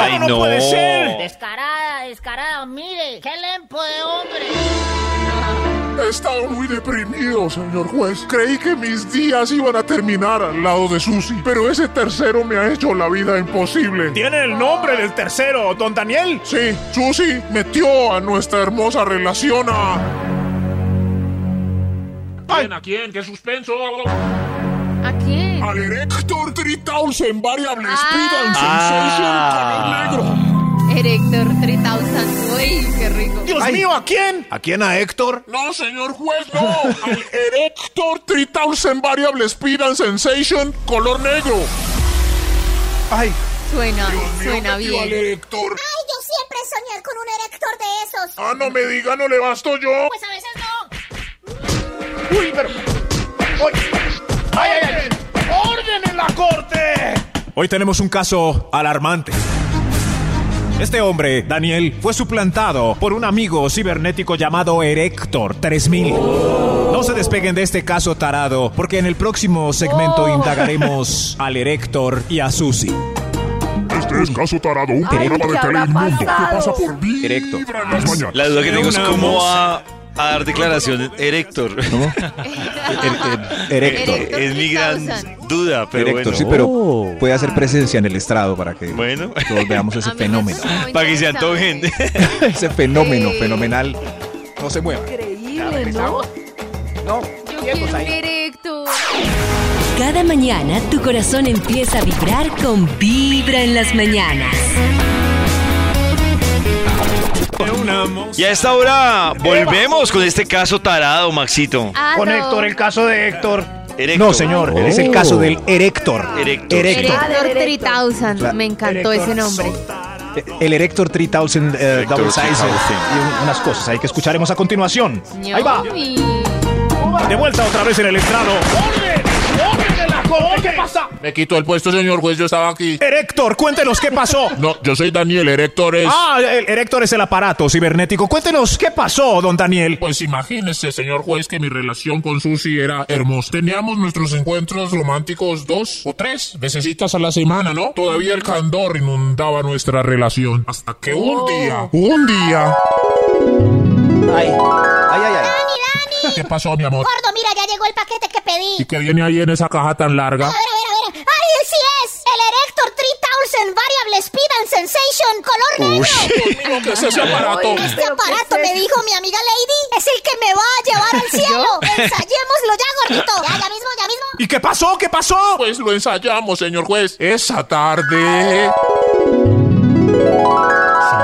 Ay, no. puede ser. Descarada, descarada, mire, qué lempo de hombre. He estado muy deprimido, señor juez. Creí que mis días iban a terminar al lado de Susi, pero ese tercero me ha hecho la vida imposible. ¿Tiene el nombre del tercero, don Daniel? Sí, Susi metió a nuestra hermosa relación a... ¿Quién? ¿A quién? ¿Qué suspenso? ¿A quién? al Erector 3000 Variable Ah. Speed and Ah. Sensation color negro. Erector 3000. Uy, qué rico. Dios mío, ¿a quién? ¿A quién a Héctor? No, señor juez, no. Al Erector 3000 Variable Speed and Sensation color negro. Ay, Suena, Dios mío, suena al bien. Erector. Ay, yo siempre soñé con un erector de esos. Ah, no me diga, no le basto yo. Pues a veces no. ¡Uy, pero! ¡Uy! ¡Ay, ay, ay! ¡Orden en la corte! Hoy tenemos un caso alarmante. Este hombre, Daniel, fue suplantado por un amigo cibernético llamado Erector 3000. No se despeguen de este caso tarado, porque en el próximo segmento indagaremos al Erector y a Susi. Este es Caso Tarado, un programa ¿qué de habrá Teleinmundo que pasa por Vibra en las mañanas. La duda que tengo es cómo va a dar declaración Erector. Erector. Erector es mi gran 3000. duda, pero Erector, bueno. sí, pero puede hacer presencia en el estrado para que Bueno. todos veamos ese fenómeno. Para que se antojen. ese fenómeno Sí. fenomenal. No se mueva. Increíble, ¿no? No, Yo quiero un ahí. erector. Cada mañana tu corazón empieza a vibrar con Vibra en las mañanas. Y a esta hora volvemos con este caso tarado, Maxito. Ah, Con. Héctor, el caso de Héctor. Erector. No, señor, es el caso del Erector. Erector. Erector. Erector Erector. 3000. Me encantó ese nombre. El Erector 3000 eh, Erector Double Size 3000. y un- unas cosas ahí que escucharemos a continuación. Ahí va. Ñomi. De vuelta otra vez en el estrado. ¡Orden en la ¿Qué pasa? Me quitó el puesto, señor juez, yo estaba aquí. Erector, cuéntenos qué pasó. No, yo soy Daniel, Erector es... Ah, el Erector es el aparato cibernético. Cuéntenos qué pasó, don Daniel. Pues imagínese, señor juez, que mi relación con Susi era hermosa. Teníamos nuestros encuentros románticos dos o tres vecesitas a la semana, ¿no? Todavía el candor inundaba nuestra relación. Hasta que un día, un día... Ay, ay, ay, ay. ¿Qué pasó, mi amor? Gordo, mira, ya llegó el paquete que pedí. ¿Y qué viene ahí en esa caja tan larga? A ver, a ver, a ver. ¡Ay, sí es! El Erector 3000 Variable Speed and Sensation color negro. Dios mío, ¿qué es ese aparato? Este aparato, me dijo mi amiga Lady, es el que me va a llevar al cielo. Ensayémoslo ya, gordito. Ya, ya mismo, ya mismo. ¿Y qué pasó? ¿Qué pasó? Pues lo ensayamos, señor juez. Esa tarde...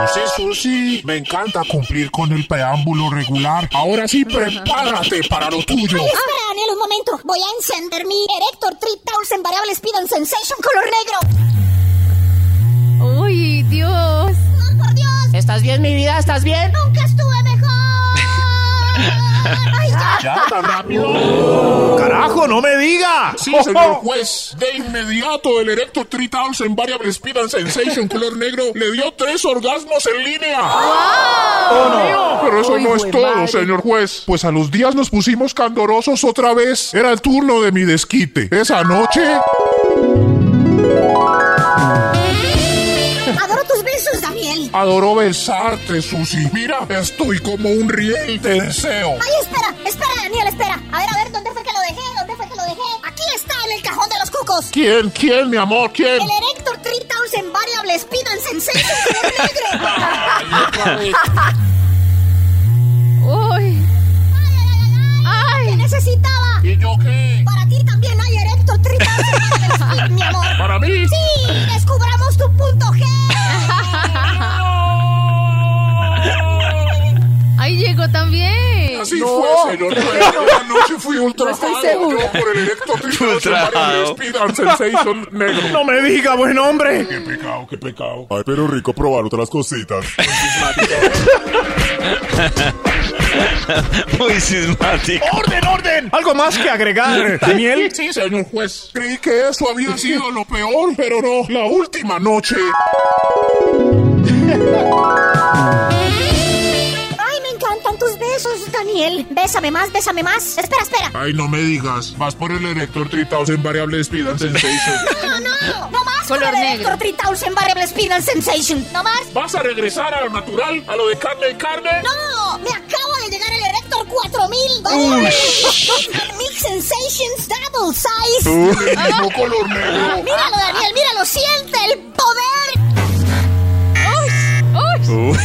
Susi, Susi, me encanta cumplir con el preámbulo regular. Ahora sí, prepárate para lo tuyo. Ay, espera, Daniel, un momento. Voy a encender mi Erector 3000 Variable Speed and Sensation color negro. Uy, Dios. ¡Oh, por Dios! ¿Estás bien, mi vida? ¿Estás bien? Nunca estuve mejor. ¡Ay, ya! ¿Ya tan rápido? ¡Carajo, no me diga! Sí, señor juez. De inmediato, el Erector 3000 Variable Speed and Sensation color negro le dio tres orgasmos en línea. ¡Oh, no! Pero eso Uy, no es todo, madre. señor juez. Pues a los días nos pusimos candorosos otra vez. Era el turno de mi desquite. Esa noche... Adoro besarte, Susi. Mira, estoy como un riel de deseo. Ay, espera, espera, Daniel, espera. A ver, a ver, ¿dónde fue que lo dejé? ¿Dónde fue que lo dejé? Aquí está, en el cajón de los cucos. ¿Quién? ¿Quién, mi amor? ¿Quién? El Erector 3000 Variable Speed and Sensation color negro. Uy. ¿Qué Ay. necesitaba? ¿Y yo qué? Para ti también hay Erector 3000 Variable Speed, mi amor. ¿Para mí? Sí, descubramos tu punto G. llegó también. Así No. fue, señor juez. Esa noche fui ultrajado estoy segura. yo por el Erector 3000 Ultrajado. Variable Speed and Sensation negro. ¡No me diga, buen hombre! Qué pecado, qué pecado. Ay, pero rico probar otras cositas. Muy sismático. ¡Orden, orden! ¿Algo más que agregar, Daniel? Sí, señor juez. Creí que eso había sido lo peor, pero no. La última noche. Daniel. Bésame más, bésame más. Espera, espera. Ay, no me digas. Vas por el Erector 3000 Variable Speed and Sensation. No, no, no más Color con el negro. Erector 3000 Variable Speed and Sensation. No más. ¿Vas a regresar a lo natural? ¿A lo de carne y carne? No, me acaba de llegar el Erector 4000 Variable Mix Sensations Double Size. Mismo color negro. Míralo, Daniel, míralo. Siente el poder. Uy.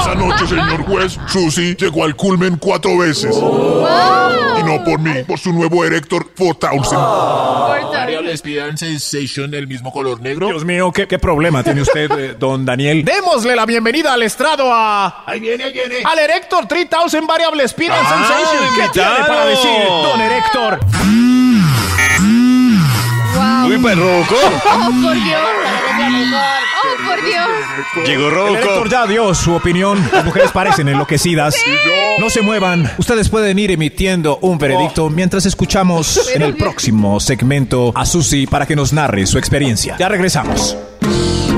Esa noche, señor juez, Susi llegó al culmen cuatro veces. Y no por mí, por su nuevo Erector 4000. Variable Speed and Sensation, el mismo color negro. Dios mío, ¿qué, qué problema tiene usted, eh, don Daniel? Démosle la bienvenida al estrado a... Ahí viene, ahí viene. Al Erector 3000 Variable Speed and Ah, Sensation. ¿Qué invitado. tiene para decir, don Erector? Uy, pues Roco. Oh, por Dios. Oh, por Dios. Llegó El Roco. Erector ya dio su opinión. Las mujeres parecen enloquecidas. No se muevan. Ustedes pueden ir emitiendo un veredicto mientras escuchamos en el próximo segmento a Susi para que nos narre su experiencia. Ya regresamos.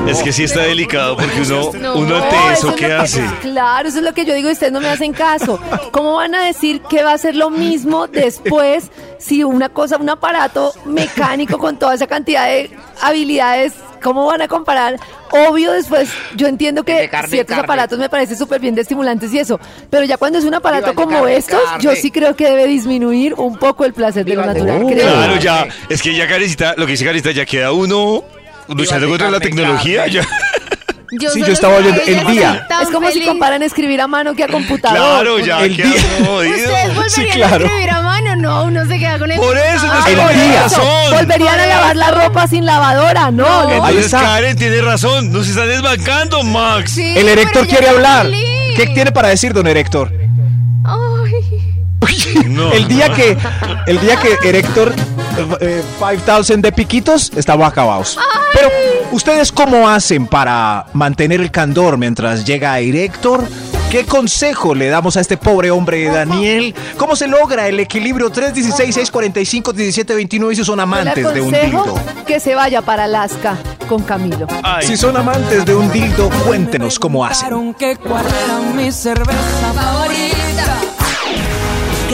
Es que sí está delicado porque uno, No. uno No, ante eso eso, es ¿qué que- hace? Claro, eso es lo que yo digo y ustedes no me hacen caso. ¿Cómo van a decir que va a ser lo mismo después si una cosa, un aparato mecánico con toda esa cantidad de habilidades, cómo van a comparar? Obvio después, yo entiendo que ciertos carne. aparatos me parecen súper bien de estimulantes y eso, pero ya cuando es un aparato Viva como carne, estos, yo sí creo que debe disminuir un poco el placer de lo natural. creo. Claro, ya. Es que ya Carecita, lo que dice Carecita, ya queda uno luchando contra la tecnología. carne. Ya. Yo Sí, yo estaba oyendo el día. Es como si feliz. comparan escribir a mano que a computador. Claro, ya El queda día-. ¿Ustedes volverían Sí, a claro. escribir a mano? No, uno se queda con el... Por eso no Ay, es el tiene día. razón. Volverían a lavar la ropa sin lavadora, no, no. Ahí Entonces está. Karen tiene razón. Nos están desbancando, Max. Sí, El Erector quiere hablar. feliz. ¿Qué tiene para decir, don Erector? Ay. No. El día que el día que Erector eh, 5000 de piquitos estamos acabados. Pero ustedes cómo hacen para mantener el candor mientras llega Erector ¿Qué consejo le damos a este pobre hombre Daniel? ¿Cómo se logra el equilibrio 316, 645, 1729 si son amantes de un dildo? que se vaya para Alaska con Camilo. Si son amantes de un dildo, cuéntenos cómo hacen.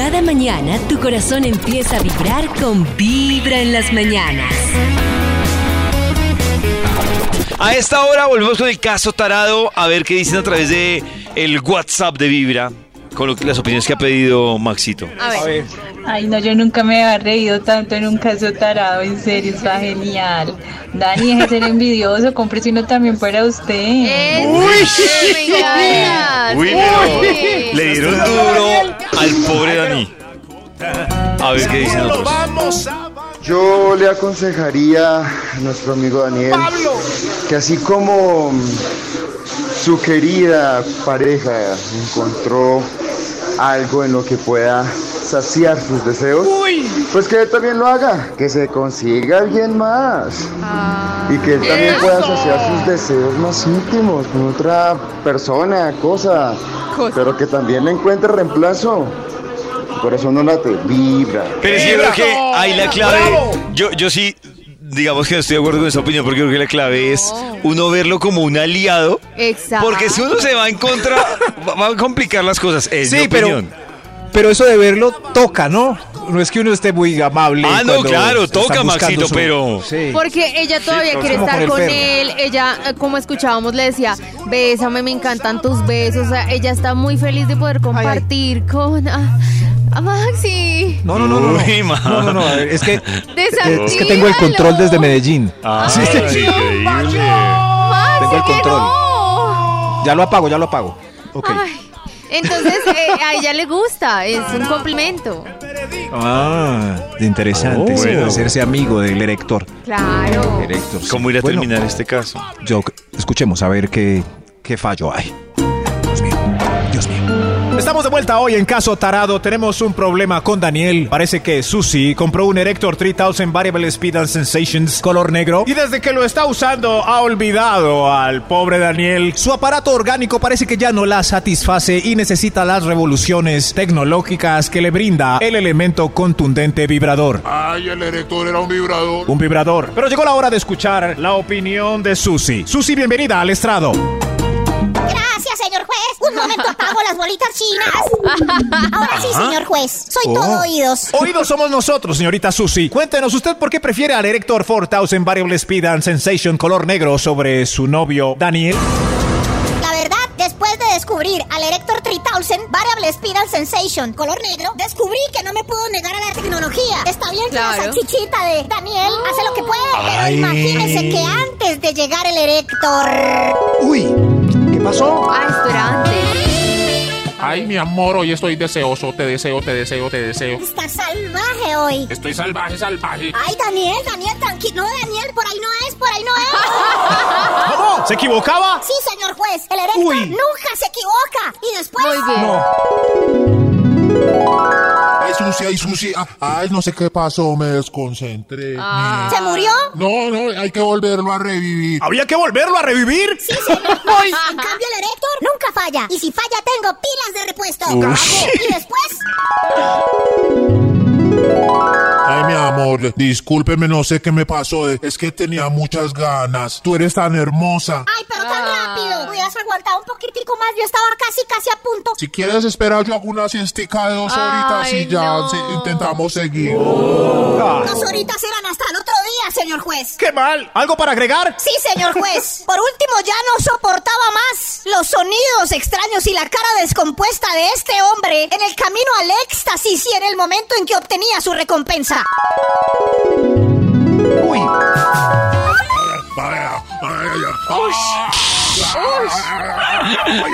Cada mañana tu corazón empieza a vibrar con Vibra en las mañanas. A esta hora volvemos con el caso tarado a ver qué dicen a través de el WhatsApp de Vibra con que- las opiniones que ha pedido Maxito. A ver. Ay, no, yo nunca me había reído tanto en un caso tarado, en serio, está genial. Dani, deje de ser envidioso, cómprese uno también para usted. encanta. Uy, Sí. pero le dieron duro al pobre Dani. A ver qué dicen otros. Yo le aconsejaría a nuestro amigo Daniel que así como su querida pareja encontró algo en lo que pueda saciar sus deseos, pues que él también lo haga, que se consiga alguien más. Y que él también pueda saciar sus deseos más íntimos con otra persona, cosa, pero que también le encuentre reemplazo. Su corazón no late, vibra. Pero sí, yo creo que ahí la clave. Yo, yo sí, digamos que no estoy de acuerdo con esa opinión, porque creo que la clave es uno verlo como un aliado. Exacto. Porque si uno se va en contra, va a complicar las cosas. Es mi Sí, pero, opinión. pero eso de verlo toca, ¿no? No es que uno esté muy amable. Ah, no, claro, toca, Maxito, su- pero- Sí. Porque ella todavía pero quiere estar con el él. Ella, eh, como escuchábamos, le decía, bésame, me encantan tus besos. O sea, ella está muy feliz de poder compartir con ah, Maxi. No, no, no, no. No, Uy, no, no, no, a ver, es que, es que tengo el control desde Medellín. Ah, Sí, sí, increíble. Maxi, Tengo el control. no. Ya lo apago, ya lo apago. Ok. Ay, entonces, eh, a ella le gusta, es un complemento. Ah, interesante. Oh, bueno. hacerse amigo del erector. Claro. Erector, sí. ¿Cómo ir a Bueno, terminar este caso? Yo, escuchemos a ver qué, qué fallo hay. Estamos de vuelta hoy en Caso Tarado. Tenemos un problema con Daniel. Parece que Susi compró un Erector 3000 Variable Speed and Sensations color negro. Y desde que lo está usando ha olvidado al pobre Daniel. Su aparato orgánico parece que ya no la satisface y necesita las revoluciones tecnológicas que le brinda el elemento contundente vibrador. Ay, el erector era un vibrador. Un vibrador. Pero llegó la hora de escuchar la opinión de Susi. Susi, bienvenida al estrado. Chinas. Ahora sí, Ajá. señor juez. Soy Oh. todo oídos. Oídos somos nosotros, señorita Susi. Cuéntenos usted por qué prefiere al Erector 4000 Variable Speed and Sensation color negro sobre su novio Daniel. La verdad, después de descubrir al Erector 3000 Variable Spiral Sensation color negro, descubrí que no me puedo negar a la tecnología. Está bien que la Claro. salchichita de Daniel hace lo que puede, pero Ay. imagínese que antes de llegar el Erector... Uy, ¿qué pasó? Ah, esto era antes. Ay, mi amor, hoy estoy deseoso, te deseo, te deseo, te deseo. Está salvaje hoy. Estoy salvaje, salvaje. Ay, Daniel, Daniel, tranquilo. No, Daniel, por ahí no es, por ahí no es. ¿Cómo? ¿Se equivocaba? Sí, señor juez, el Erector Uy. nunca se equivoca. Y después... Muy bien. No. Ay, Susi, ay, Susi. ah, Ay, no sé qué pasó, me desconcentré. Ah. ¿Se murió? No, no, hay que volverlo a revivir. ¿Había que volverlo a revivir? Sí, señor juez. En cambio, el Erector nunca falla. Y si falla, tengo pilas de repuesto. Y después... Ay, mi amor, discúlpeme, no sé qué me pasó. Es que tenía muchas ganas. Tú eres tan hermosa. Ay, pero tan Ah. rápido. Hubieras aguantado un poquitico más. Yo estaba casi, casi a punto. Si quieres esperar, yo hago una siestica de dos horitas Ay, y ya no. intentamos seguir. Dos horitas eran hasta el otro día, señor juez. ¡Qué mal! ¿Algo para agregar? Sí, señor juez. Por último, ya no soportaba más los sonidos extraños y la cara descompuesta de este hombre en el camino al éxtasis y en el momento en que obtenía su recompensa. Uy. Vaya, ay, ay, ay.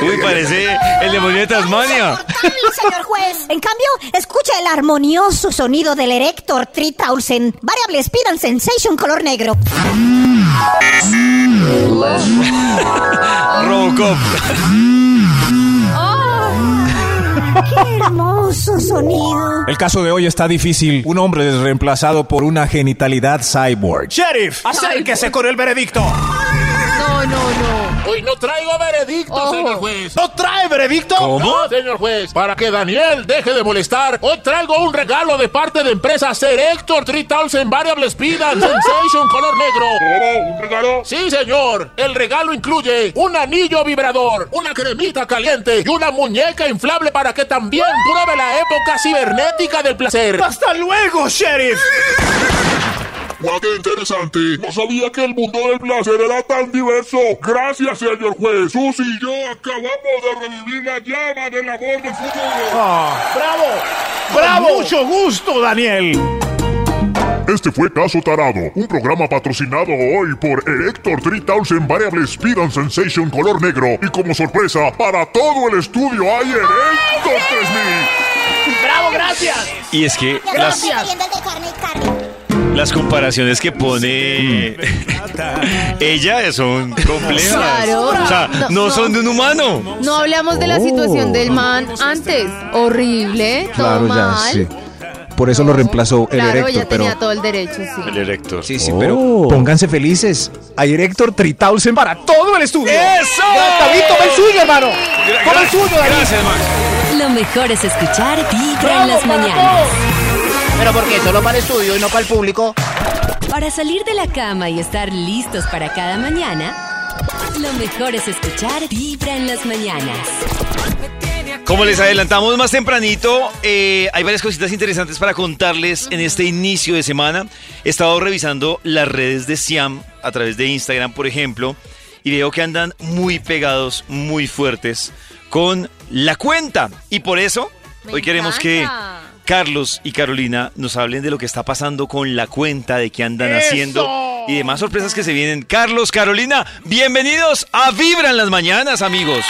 Uy, parece el demonio de Tasmania. Señor juez. En cambio, escucha el armonioso sonido del Erector 3000 Variable Speed and Sensation color negro. Robocop. ¡Qué hermoso sonido! El caso de hoy está difícil. Un hombre es reemplazado por una genitalidad cyborg. Sheriff, acérquese con el veredicto. No, no, no. Uy, no traigo veredicto, Ojo. señor juez. ¿No trae veredicto? No, señor juez. Para que Daniel deje de molestar, hoy traigo un regalo de parte de empresa Serector 3000 Variable Speed and Sensation color negro. ¿Un regalo? Sí, señor. El regalo incluye un anillo vibrador, una cremita caliente y una muñeca inflable para que también pruebe la época cibernética del placer. ¡Hasta luego, sheriff! ¡Guau, qué interesante! No sabía que el mundo del placer era tan diverso. Gracias, señor juez. Susy y yo acabamos de revivir la llama del amor del futuro. Ah, ¡Bravo! ¡Bravo! Mucho gusto, Daniel. Este fue Caso Tarado, un programa patrocinado hoy por Erector 3000 Variable Speed and Sensation color negro. Y como sorpresa, para todo el estudio hay Erector 3000. ¡Bravo, gracias! Y es que las, las comparaciones que pone ella son complejas. Claro. O sea, No, no no. son de un humano. No hablamos de la situación del man antes. Horrible, todo Claro, ya, sí. Por eso lo reemplazó el Claro, Erector, ella pero... tenía todo el derecho, sí. El erector. Sí, sí, pero pónganse felices. Hay Erector 3000 para todo el estudio. ¡Eso! David, toma el suyo, hermano. Toma el suyo, David. Gracias, Max. Lo mejor es escuchar Vibra en las mañanas. ¿Pero por qué? ¿Solo para el estudio y no para el público? Para salir de la cama y estar listos para cada mañana, lo mejor es escuchar Vibra en las mañanas. Como les adelantamos más tempranito, eh, hay varias cositas interesantes para contarles en este inicio de semana. He estado revisando las redes de Siam a través de Instagram, por ejemplo, y veo que andan muy pegados, muy fuertes con la cuenta. Y por eso, Me hoy queremos que. Carlos y Carolina nos hablen de lo que está pasando con la cuenta, de qué andan haciendo y demás sorpresas que se vienen. Carlos, Carolina, bienvenidos a Vibra en las mañanas, amigos.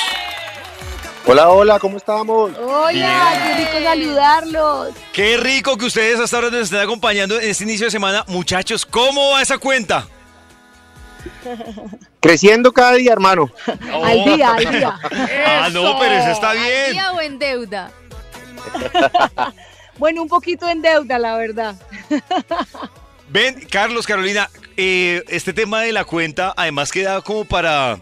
Hola, hola, ¿cómo estamos? Hola, qué rico saludarlos. Qué rico que ustedes hasta ahora nos estén acompañando en este inicio de semana. Muchachos, ¿cómo va esa cuenta? Creciendo cada día, hermano. Al día, al día. Ah, no, pero eso está ¿Al bien. día o en deuda? Bueno, un poquito en deuda, la verdad. Ven, Carlos, Carolina, eh, este tema de la cuenta además queda como para,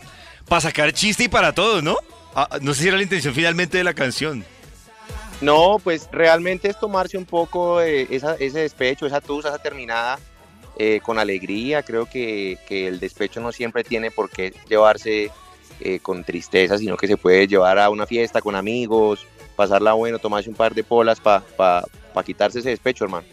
para sacar chiste y para todo, ¿no? Ah, no sé si era la intención finalmente de la canción. No, pues realmente es tomarse un poco eh, esa- ese despecho, esa tusa, esa terminada eh, con alegría. Creo que, que el despecho no siempre tiene por qué llevarse eh, con tristeza, sino que se puede llevar a una fiesta con amigos, pasarla bueno, tomarse un par de polas para pa, pa quitarse ese despecho, hermano.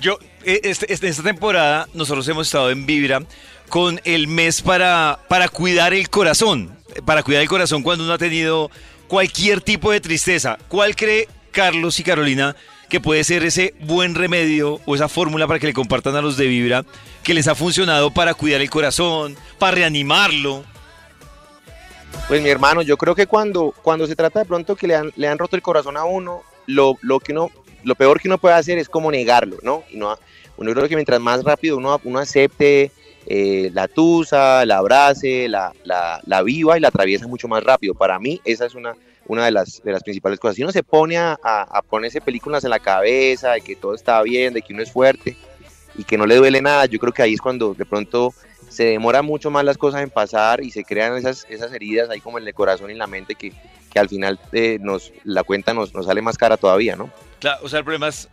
Yo, eh, este- este- esta temporada, nosotros hemos estado en Vibra con el mes para, para cuidar el corazón. Para cuidar el corazón cuando uno ha tenido cualquier tipo de tristeza. ¿Cuál cree Carlos y Carolina que puede ser ese buen remedio o esa fórmula para que le compartan a los de Vibra que les ha funcionado para cuidar el corazón, para reanimarlo? Pues mi hermano, yo creo que cuando, cuando se trata de pronto que le han, le han roto el corazón a uno, lo, lo que uno, lo peor que uno puede hacer es como negarlo, ¿no? Y no, uno creo que mientras más rápido uno, uno acepte eh, la tusa, la abrace, la, la, la viva y la atraviesa mucho más rápido. Para mí esa es una, una de, las, de las principales cosas. Si uno se pone a, a, ponerse películas en la cabeza, de que todo está bien, de que uno es fuerte y que no le duele nada, yo creo que ahí es cuando de pronto se demora mucho más las cosas en pasar y se crean esas, esas heridas ahí como en el corazón y en la mente que, que al final eh, nos, la cuenta nos, nos sale más cara todavía, ¿no? Claro, o sea, el problema es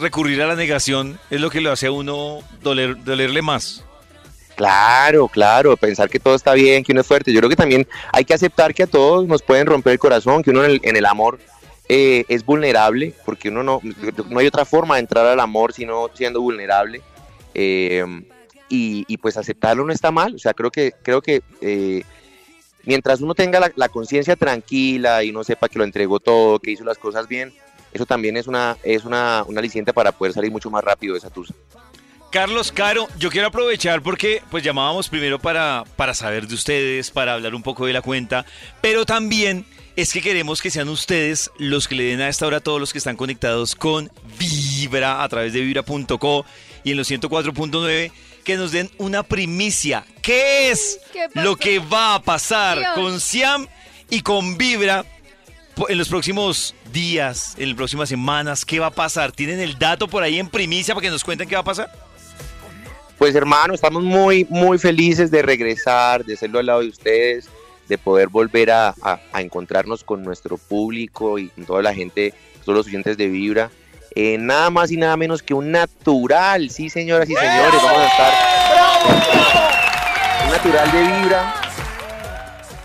recurrir a la negación, es lo que lo hace a uno doler, dolerle más. Claro, claro, pensar que todo está bien, que uno es fuerte. Yo creo que también hay que aceptar que a todos nos pueden romper el corazón, que uno en el, en el amor eh, es vulnerable, porque uno no, no hay otra forma de entrar al amor sino siendo vulnerable. Eh, y, pues aceptarlo no está mal. O sea, creo que, creo que eh, mientras uno tenga la, la conciencia tranquila y uno sepa que lo entregó todo, que hizo las cosas bien, eso también es una, es una, una aliciente para poder salir mucho más rápido de esa tusa. Carlos Caro, yo quiero aprovechar porque pues llamábamos primero para, para saber de ustedes, para hablar un poco de la cuenta, pero también es que queremos que sean ustedes los que le den a esta hora a todos los que están conectados con Vibra a través de vibra.co y en los 104.9 que nos den una primicia. ¿Qué es lo que va a pasar Dios. con Siam y con Vibra en los próximos días, en las próximas semanas? ¿Qué va a pasar? ¿Tienen el dato por ahí en primicia para que nos cuenten qué va a pasar? pues hermano, estamos muy, muy felices de regresar, de serlo al lado de ustedes, de poder volver a, a- a encontrarnos con nuestro público y con toda la gente, todos los oyentes de Vibra. Eh, nada más y nada menos que un natural, sí señoras y señores, vamos a estar un natural de Vibra.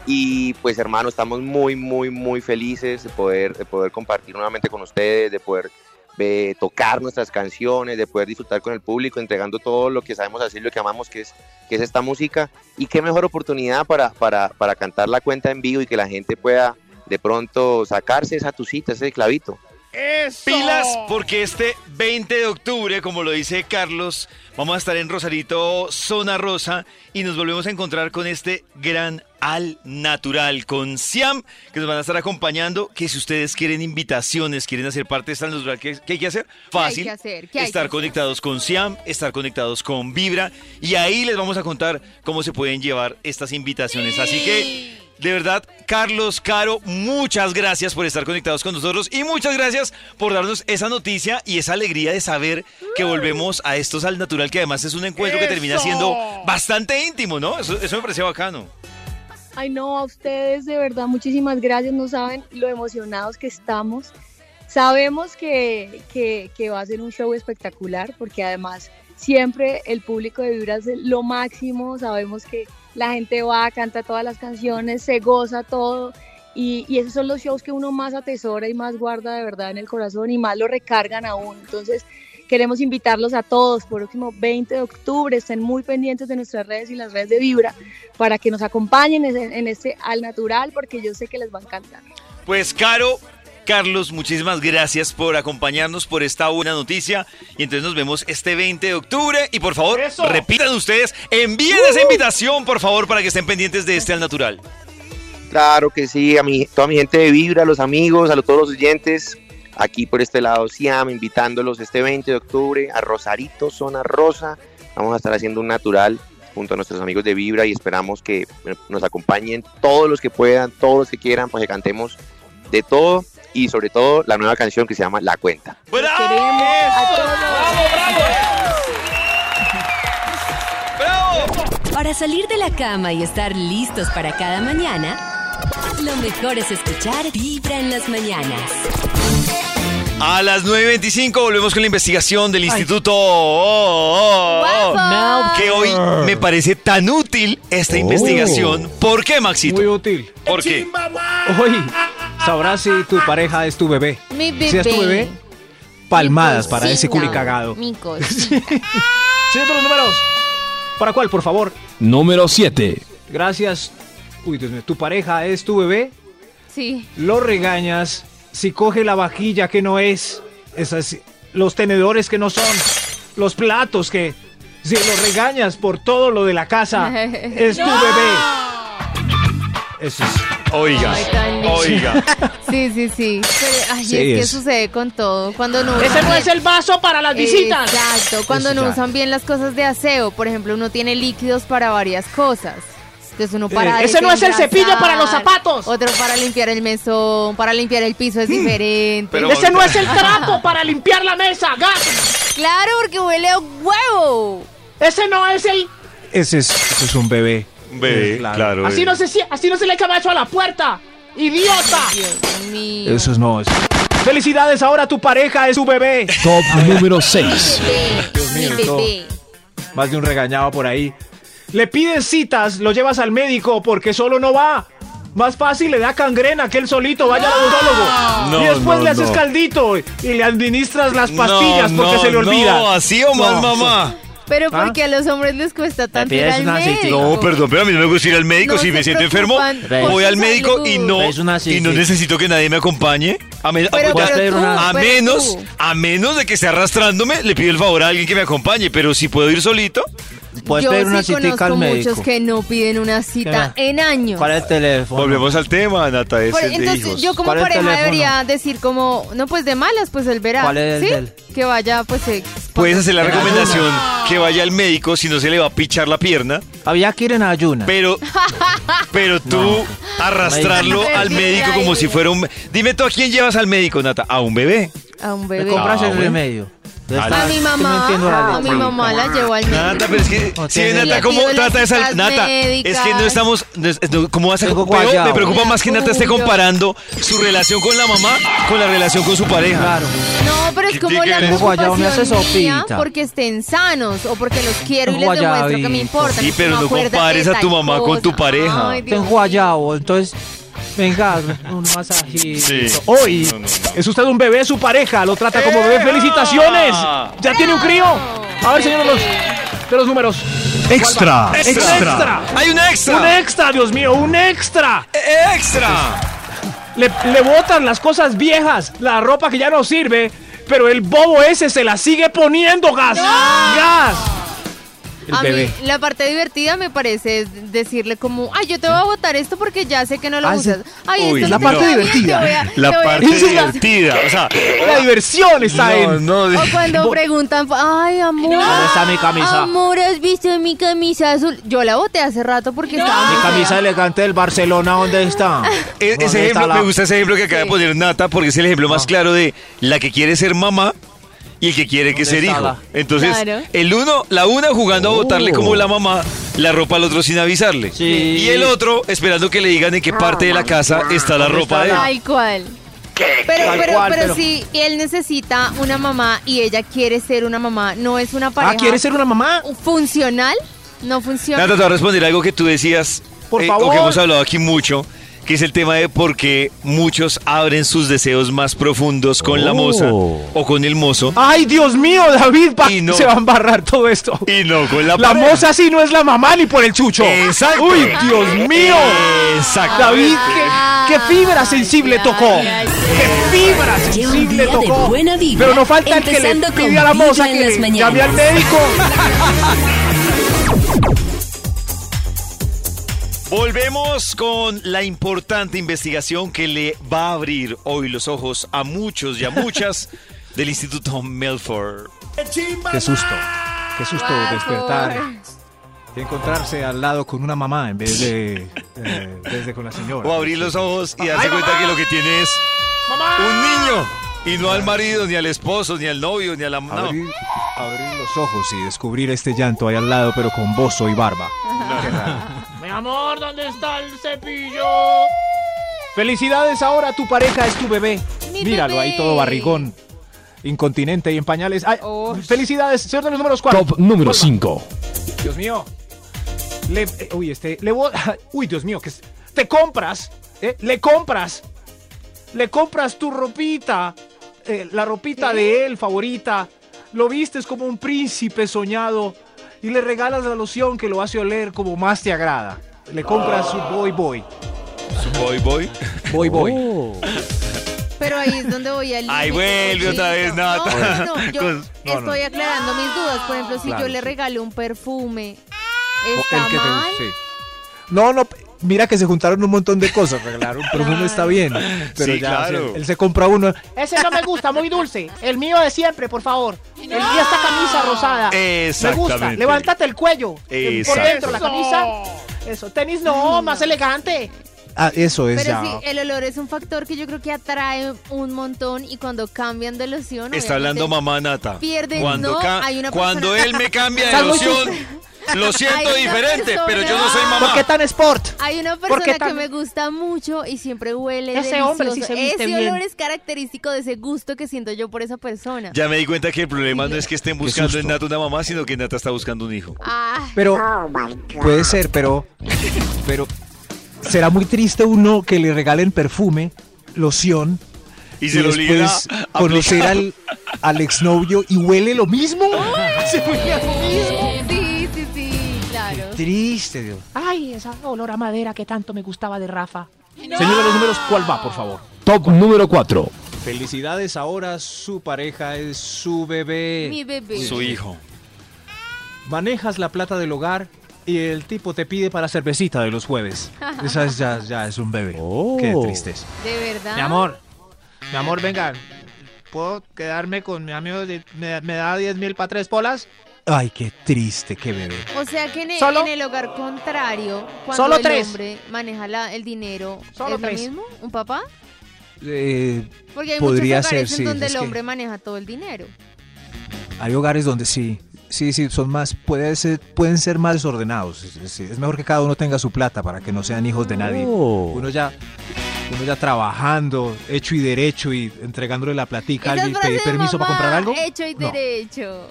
Y pues hermano, estamos muy, muy, muy felices de poder, de poder compartir nuevamente con ustedes, de poder eh, tocar nuestras canciones, de poder disfrutar con el público, entregando todo lo que sabemos hacer, lo que amamos, que es, que es esta música. Y qué mejor oportunidad para, para, para cantar la cuenta en vivo y que la gente pueda de pronto sacarse esa tucita, ese clavito. Pilas, porque este 20 de octubre, como lo dice Carlos, vamos a estar en Rosarito, Zona Rosa, y nos volvemos a encontrar con este gran al natural, con Siam, que nos van a estar acompañando, que si ustedes quieren invitaciones, quieren hacer parte de esta natural, ¿qué, qué hay que hacer? ¿Qué hay Fácil. que hacer? ¿Qué hay estar que hacer? conectados con Siam, estar conectados con Vibra, y ahí les vamos a contar cómo se pueden llevar estas invitaciones. Así que... De verdad, Carlos, Caro, muchas gracias por estar conectados con nosotros y muchas gracias por darnos esa noticia y esa alegría de saber que volvemos a estos al natural, que además es un encuentro que termina siendo bastante íntimo, ¿no? Eso, eso me pareció bacano. Ay, no, a ustedes de verdad, muchísimas gracias. No saben lo emocionados que estamos. Sabemos que, que, que va a ser un show espectacular porque además siempre el público de Vibra es lo máximo. Sabemos que la gente va, canta todas las canciones, se goza todo. Y, esos son los shows que uno más atesora y más guarda de verdad en el corazón y más lo recargan aún. Entonces, queremos invitarlos a todos por próximo 20 de octubre. Estén muy pendientes de nuestras redes y las redes de Vibra para que nos acompañen en, en este Al Natural porque yo sé que les va a encantar. Pues Caro, Carlos, muchísimas gracias por acompañarnos por esta buena noticia. Y entonces nos vemos este 20 de octubre. Y por favor, repitan ustedes, envíen esa invitación, por favor, para que estén pendientes de este al natural. Claro que sí, a mi, toda mi gente de Vibra, a los amigos, a los- todos los oyentes, aquí por este lado Siam, invitándolos este 20 de octubre a Rosarito, Zona Rosa. Vamos a estar haciendo un natural junto a nuestros amigos de Vibra y esperamos que nos acompañen todos los que puedan, todos los que quieran, pues que cantemos de todo y sobre todo la nueva canción que se llama La Cuenta. Queremos a todos. Para salir de la cama y estar listos para cada mañana, lo mejor es escuchar Vibra en las mañanas. A las 9.25 volvemos con la investigación del Instituto oh, oh, oh, que hoy me parece tan útil esta investigación. ¿Por qué, Maxito? Muy útil. ¿Por qué? Hoy sabrás si tu pareja es tu bebé. Mi Si es tu bebé. bebé, palmadas para ese cocina, culi cagado. Mi. Siguiente los números. ¿Para cuál, por favor? Número 7. Gracias. Uy, Dios mío, ¿tu pareja es tu bebé? Sí. Lo regañas si coge la vajilla que no es, esas, los tenedores que no son, los platos que... Si lo regañas por todo lo de la casa, es tu bebé. Eso es. Oiga, oiga. Sí, sí, sí. Pero, ay, Sí, es que es. sucede con todo. Cuando no Ese usan no bien- es el vaso para las visitas. Exacto. Cuando no usan bien las cosas de aseo. Por ejemplo, uno tiene líquidos para varias cosas. Entonces uno para Eh, ese no es el cepillo para los zapatos. Otro para limpiar el mesón, para limpiar el piso es diferente. Pero- Ese no es el trapo para limpiar la mesa, gato. Claro, porque huele a huevo. Ese no es el. Ese es, ese es un bebé. Bebé, Eh, claro. Así no se, así no se le cabe eso a la puerta. ¡Idiota! Dios mío. Eso es no. es- Felicidades, ahora tu pareja es tu bebé. Top número 6. Dios mío, todo. bebé. Más de un regañado por ahí. Le pides citas, lo llevas al médico porque solo no va. Más fácil le da cangrena que él solito vaya al odontólogo. No, y después no, le haces no. caldito y le administras las pastillas No, porque no, se le olvida. No, así o más, No, mamá. Pero ¿Ah? porque a los hombres les cuesta tanto ir al médico. No, perdón, pero a mí no me gusta ir al médico. No si me siento enfermo, voy al médico y no, Es una y no necesito que nadie me acompañe. A, Pero- pues tú, menos, tú. a menos de que esté arrastrándome, le pido el favor a alguien que me acompañe. Pero si puedo ir solito, Puedes Yo pedir una sí citica al médico. muchos que no piden una cita ¿Qué? en años. ¿Cuál es el teléfono? volvemos al tema, Nata, ese Por- es de entonces hijos. yo como ¿Cuál es el pareja teléfono? debería decir como, no pues de malas, pues él verá. ¿Cuál es el ¿Sí? del? Que vaya pues... eh, Puedes hacer la En recomendación que vaya al médico si no se le va a pichar la pierna, Había que ir en ayuna. pero pero tú arrastrarlo Médico. al médico como si fuera un... Dime tú a quién llevas al médico, Nata. A un bebé. a un bebé. compras Ah, el bueno. remedio. A mi mamá, a mi mamá la llevo al médico. Nata, pero es que, No sí, Nata, le ¿cómo pido las trata esa? citas Nata, es que no estamos, no es- no, ¿cómo vas a Veo- Me preocupa más que Nata esté comparando su relación con la mamá con la relación con su pareja. Claro. No, pero es ¿Qué como la que ver? Tengo guayabo, me hace preocupación mía sopita. porque estén sanos o porque los quiero y les demuestro que me importa. Sí, pero no compares de a tu mamá con tu pareja. Ay, Dios Tengo guayabo, entonces, venga, un masajito. Sí. Hoy No, no, no. es usted un bebé, su pareja lo trata como bebé. ¡Felicitaciones! ¿Ya tiene un crío? A ver, señor de los, de los números. Extra, ¡Un extra! ¡Hay un extra! ¡Un extra, Dios mío! ¡Un extra! ¡Eh, ¡Extra! Le, le botan las cosas viejas, la ropa que ya no sirve, pero el bobo ese se la sigue poniendo gas. ¡Gas! El a bebé. mí la parte divertida me parece es decirle como, ay, yo te voy a botar esto porque ya sé que no lo Ah, sí. usas. Ay, Uy, esto la no parte bien, divertida. a- La parte divertida. O sea, La diversión está no, en. no, O cuando preguntan, ay, amor, ¿Dónde está mi camisa? amor, ¿has visto mi camisa azul? Yo la boté hace rato porque estaba Mi camisa elegante del Barcelona, ¿dónde está? E- ¿Dónde ese está ejemplo, la- me gusta ese ejemplo que acaba de poner Nata porque es el ejemplo más claro de la que quiere ser mamá y el que quiere que ¿Dónde ser hijo. Entonces, Claro. el uno, la una jugando a botarle como la mamá la ropa al otro sin avisarle. Sí. Y el otro esperando que le digan en qué parte de la casa está la ¿Dónde ropa de él. Tal cual. Pero, Tal pero, cual, pero, pero- si él necesita una mamá y ella quiere ser una mamá, no es una pareja Ah, ¿quiere ser una mamá? funcional, no funciona. Nata, te voy a responder algo que tú decías, Por eh, favor. o que hemos hablado aquí mucho, que es el tema de por qué muchos abren sus deseos más profundos con la moza o con el mozo ¡Ay, Dios mío, David! pa- Y no. Se va a embarrar todo esto. y no con la La pareja. moza sí no es la mamá ni por el chucho. Exacto. ¡Uy, Dios mío! Exacto. David, ¿qué, qué fibra sensible tocó? ¡Qué fibra sensible tocó! Pero no falta el que le pide a la moza que llame al médico. Volvemos con la importante investigación que le va a abrir hoy los ojos a muchos y a muchas del Instituto Melford. Qué susto. Qué susto despertar. Y encontrarse al lado con una mamá en vez de, eh, desde con la señora. O abrir los ojos y darse cuenta que lo que tiene es un niño. Y no al marido, ni al esposo, ni al novio, ni a la... No. Abrir, abrir los ojos y descubrir este llanto ahí al lado, pero con bozo y barba. Mi amor, ¿dónde está el cepillo? Felicidades, ahora tu pareja es tu bebé. Mi Míralo bebé. ahí todo barrigón, incontinente y en pañales. Ay, Oh. Felicidades, señor de los números cuatro. Top número 5. Dios mío. Le, eh, uy, este, le voy- uy, Dios mío, que es- te compras, ¿eh? le compras, le compras tu ropita, eh, la ropita de él favorita, lo vistes como un príncipe soñado y le regalas la loción que lo hace oler como más te agrada. Le compras su boy boy, Su boy boy. boy boy. Pero ahí es donde voy al Ahí vuelve otra vez. No, no, no, yo Con- estoy aclarando mis dudas. Por ejemplo, si Claro, yo le regalo un perfume, O ¿está el que te- mal? sí. No, no, mira que se juntaron un montón de cosas, regalaron, pero uno está bien. Pero Sí, ya, claro. sí, él se compra uno. Ese no me gusta, muy dulce. El mío de siempre, por favor. El mío esta camisa rosada. Me gusta. Levántate el cuello. Por Exacto. dentro la camisa. Eso. Tenis no, más elegante. Ah, eso es Pero ya. sí, el olor es un factor que yo creo que atrae un montón y cuando cambian de loción. Está hablando mamá Nata. Pierden, cuando no, hay una cuando persona- él me cambia de loción, lo siento Hay una diferente, pero yo no soy ¿Por mamá. qué tan sport? Hay una ¿Por qué persona que tan- me gusta mucho y siempre huele Ese delicioso. hombre sí se viste Ese bien. olor es característico de ese gusto que siento yo por esa persona. Ya me di cuenta que el problema no es que estén buscando susto. en Nata una mamá, sino que Nata está buscando un hijo. Ah, Pero puede ser, pero pero será muy triste uno que le regalen perfume, loción Y se lo obliguen a después conocer al, al exnovio y huele lo mismo. Se huele a lo mismo. Triste, Dios. Ay, esa olor a madera que tanto me gustaba de Rafa. Señor de los números, ¿cuál va, por favor? Top número 4. Felicidades, ahora su pareja es su bebé. Mi bebé. Su hijo. Manejas la plata del hogar y el tipo te pide para cervecita de los jueves. Esa es ya, ya es un bebé. Qué tristeza. De verdad. Mi amor, mi amor, venga. ¿Puedo quedarme con mi amigo? de- ¿Me, me da 10 mil para tres polas? Ay, qué triste, qué bebé. O sea que en el, ¿Solo? en el hogar contrario, cuando Solo el tres. hombre maneja la- el dinero, Solo ¿es tres. lo mismo? ¿Un papá? Eh, Porque hay Podría muchos hogares ser, en sí, donde el que- hombre maneja todo el dinero. Hay hogares donde sí, sí, sí, son más, puede ser, pueden ser más desordenados. Es, es- es mejor que cada uno tenga su plata para que no sean hijos de nadie. Oh. Uno ya, uno ya trabajando, hecho y derecho y entregándole la platica a alguien y pedir permiso para comprar algo. Hecho y No. derecho.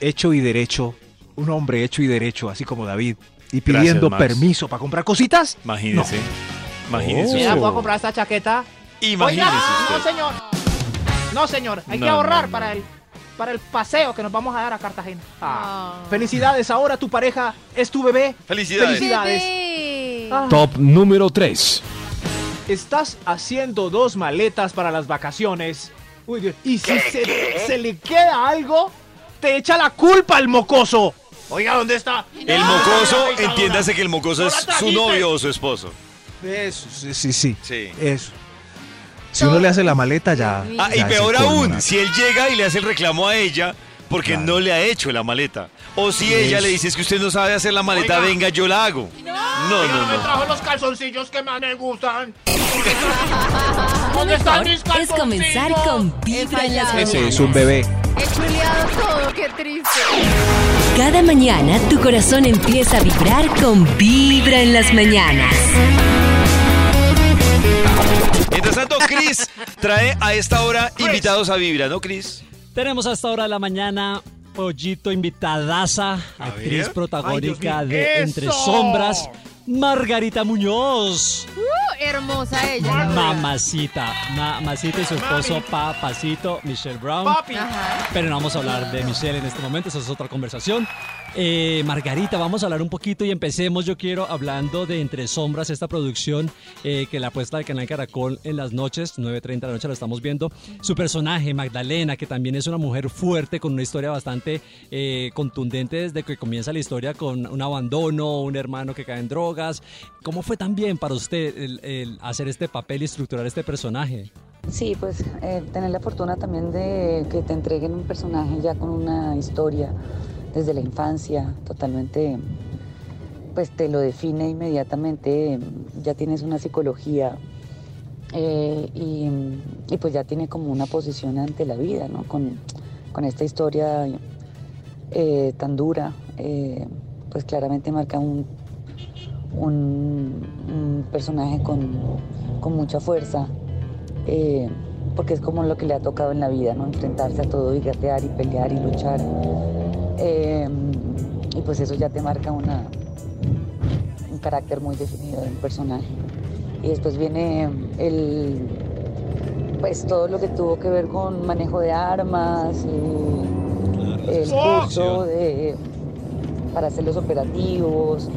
Hecho y derecho, un hombre hecho y derecho, así como David, y pidiendo permiso para comprar cositas. Imagínese. Imagínese. Mira. ¿puedo comprar esta chaqueta? Imagínese Oiga. No, señor. No, señor. Hay No, que ahorrar no, para el para el paseo que nos vamos a dar a Cartagena. Ah. Felicidades, ahora tu pareja es tu bebé. Felicidades. Felicidades. Bebé. Ah. Top número 3. Estás haciendo dos maletas para las vacaciones. Uy, Dios, Y si se, se le queda algo, te echa la culpa el mocoso. Oiga, ¿dónde está? El mocoso, entiéndase que el mocoso es su novio o su esposo. Eso, sí, sí, sí. Sí. Eso. Si uno le hace la maleta, ya. Ah, y ya peor aún, si él llega y le hace el reclamo a ella porque no le ha hecho la maleta. O si ella le dice es que usted no sabe hacer la maleta, Oiga. venga, yo la hago. No, no, me no. trajo los calzoncillos que más me gustan. ¿Dónde están mis es calzoncillos? comenzar con Vibra en las. Ese es un bebé. He chuleado todo, qué triste. Cada mañana tu corazón empieza a vibrar con Vibra en las mañanas. Mientras tanto, Chris trae a esta hora invitados a Vibra, ¿no, Chris? Tenemos a esta hora de la mañana Pollito invitadaza, actriz ver. protagónica Ay, de ¡Eso! Entre Sombras, Margarita Muñoz. Uh, hermosa ella. Mamacita, mamacita y su esposo Papacito, Michelle Brown. Papi. Pero no vamos a hablar de Michelle en este momento, esa es otra conversación. Eh, Margarita, vamos a hablar un poquito y empecemos. Yo quiero hablando de Entre Sombras, esta producción eh, que la apuesta del canal Caracol en las noches, 9.30 de la noche, lo estamos viendo. Su personaje, Magdalena, que también es una mujer fuerte con una historia bastante eh, contundente desde que comienza la historia con un abandono, un hermano que cae en drogas. ¿Cómo fue también para usted el, hacer este papel y estructurar este personaje? Sí, pues eh, tener la fortuna también de que te entreguen un personaje ya con una historia desde la infancia, totalmente, pues te lo define inmediatamente, ya tienes una psicología eh, y, pues ya tiene como una posición ante la vida, ¿no? Con, con esta historia eh, tan dura, eh, pues claramente marca un, un, un personaje con, con mucha fuerza, porque es como lo que le ha tocado en la vida, ¿no? Enfrentarse a todo y gatear y pelear y luchar. Eh, y pues eso ya te marca una, un carácter muy definido de un personaje. Y después viene el, pues todo lo que tuvo que ver con manejo de armas, y el curso de, para hacer los operativos,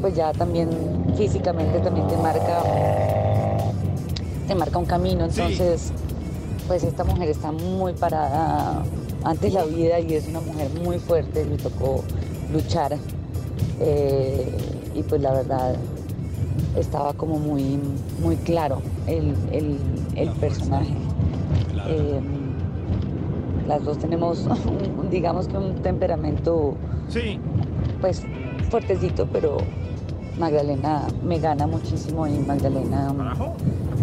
pues ya también físicamente también te marca, te marca un camino. Entonces, pues esta mujer está muy parada ante la vida y es una mujer muy fuerte, le tocó luchar. eh, y pues la verdad estaba como muy, muy claro el, el- el personaje. Eh, las dos tenemos, digamos que un temperamento, pues fuertecito, pero Magdalena me gana muchísimo y Magdalena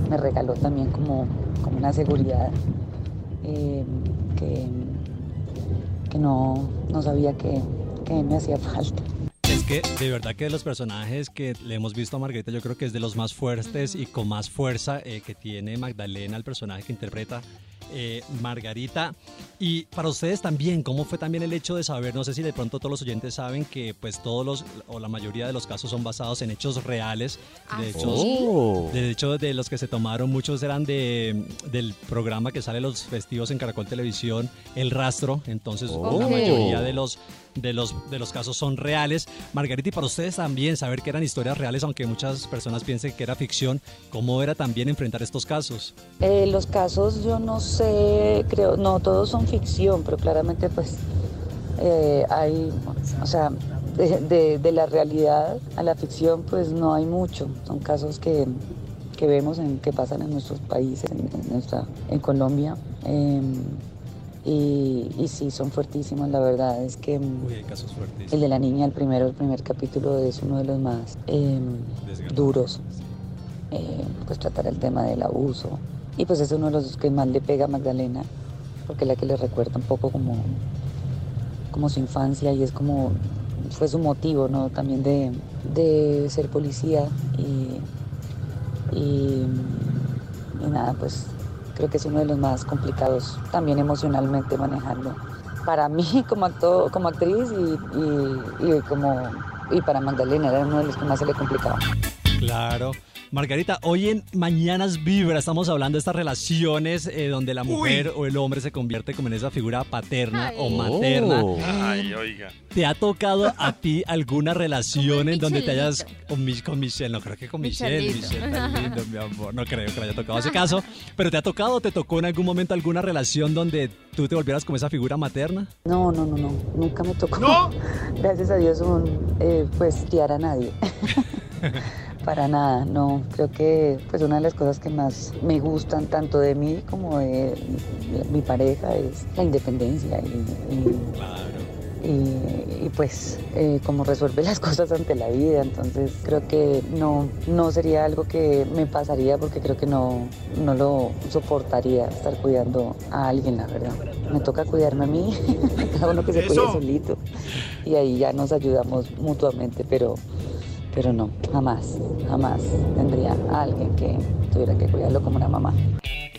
me regaló también como, como una seguridad eh, que, que no, no sabía que, que me hacía falta. Es que de verdad que de los personajes que le hemos visto a Margarita, yo creo que es de los más fuertes y con más fuerza eh, que tiene Magdalena, el personaje que interpreta eh, Margarita. Y para ustedes también, ¿cómo fue también el hecho de saber, no sé si de pronto todos los oyentes saben que pues todos los, o la mayoría de los casos son basados en hechos reales, de hechos, Oh. de hecho de los que se tomaron, muchos eran de, del programa que sale los festivos en Caracol Televisión, El Rastro, entonces Oh. la mayoría de los de los, de los casos son reales. Margarita, y para ustedes también saber que eran historias reales, aunque muchas personas piensen que era ficción, ¿cómo era también enfrentar estos casos? Eh, los casos yo no sé, creo, no todos son ficción, pero claramente pues eh, hay, o sea, de, de- la realidad a la ficción pues no hay mucho. Son casos que, que vemos en, que pasan en nuestros países, en, en Colombia. eh, y, y sí, son fuertísimos, la verdad es que mm, Uy, hay casos fuertes. el de la niña, el primero, el primer capítulo es uno de los más eh, duros. Eh, pues tratar el tema del abuso. Y pues es uno de los que más le pega a Magdalena, porque es la que le recuerda un poco como como su infancia y es como fue su motivo, ¿no? También de, de ser policía y, y, y nada, pues creo que es uno de los más complicados también emocionalmente manejarlo. Para mí como, actor, como actriz y, y, y como, y para Magdalena era uno de los que más se le complicaba. Claro. Margarita, hoy en Mañanas Vibra estamos hablando de estas relaciones eh, donde la mujer o el hombre se convierte como en esa figura paterna o materna. Ay, oiga. ¿Te ha tocado a ti alguna relación en donde te hayas con, con Michelle? No creo que con Michelle. Michelito. Michelle, tan lindo, mi amor. No creo que le haya tocado ese caso. Pero ¿te ha tocado o te tocó en algún momento alguna relación donde tú te volvieras como esa figura materna? No, no, no, no, nunca me tocó. Gracias a Dios, un, eh, pues, criar a nadie. Para nada, no. Creo que pues una de las cosas que más me gustan tanto de mí como de mi pareja es la independencia y, y- y- y, pues eh, como resuelve las cosas ante la vida. Entonces creo que no, no sería algo que me pasaría porque creo que no, no lo soportaría estar cuidando a alguien, la verdad. Me toca cuidarme a mí, cada uno que se cuide solito. Y ahí ya nos ayudamos mutuamente, pero pero no, jamás, jamás tendría a alguien que tuviera que cuidarlo como una mamá.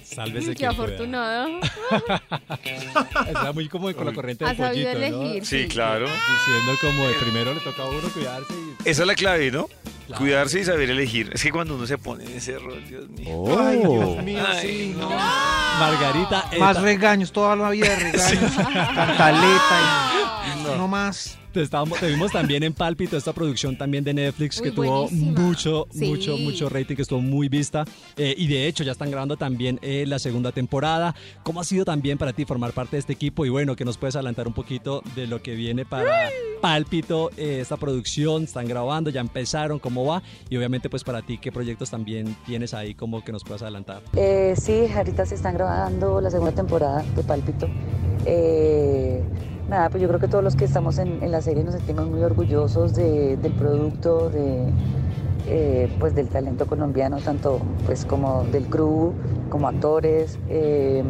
Sálvese Qué afortunado. Está muy como con la corriente del pollito, ¿no? elegir, Sí, claro. Diciendo como de primero le toca a uno cuidarse y... Esa es la clave, ¿no? Claro. Cuidarse y saber elegir. Es que cuando uno se pone en ese rol, Dios mío. Ay, Oh. Dios mío, Ay, sí, no. Margarita, Más esta- regaños, toda la vida de regaños. Cantaleta y no más. Te, estábamos- te vimos también en Pálpito, esta producción también de Netflix Uy, que tuvo mucho, Sí. mucho, mucho rating, que estuvo muy vista. Eh, y de hecho ya están grabando también eh, la segunda temporada. ¿Cómo ha sido también para ti formar parte de este equipo? Y bueno, que nos puedes adelantar un poquito de lo que viene para Pálpito, eh, esta producción. Están grabando, ya empezaron, cómo va. Y obviamente pues para ti, ¿qué proyectos también tienes ahí como que nos puedas adelantar? Eh, sí, ahorita se están grabando la segunda temporada de Pálpito. Eh, nada, pues yo creo que todos los que estamos en, la serie nos sentimos muy orgullosos de- del producto, de, eh, pues del talento colombiano, tanto pues como del crew, como actores. Eh,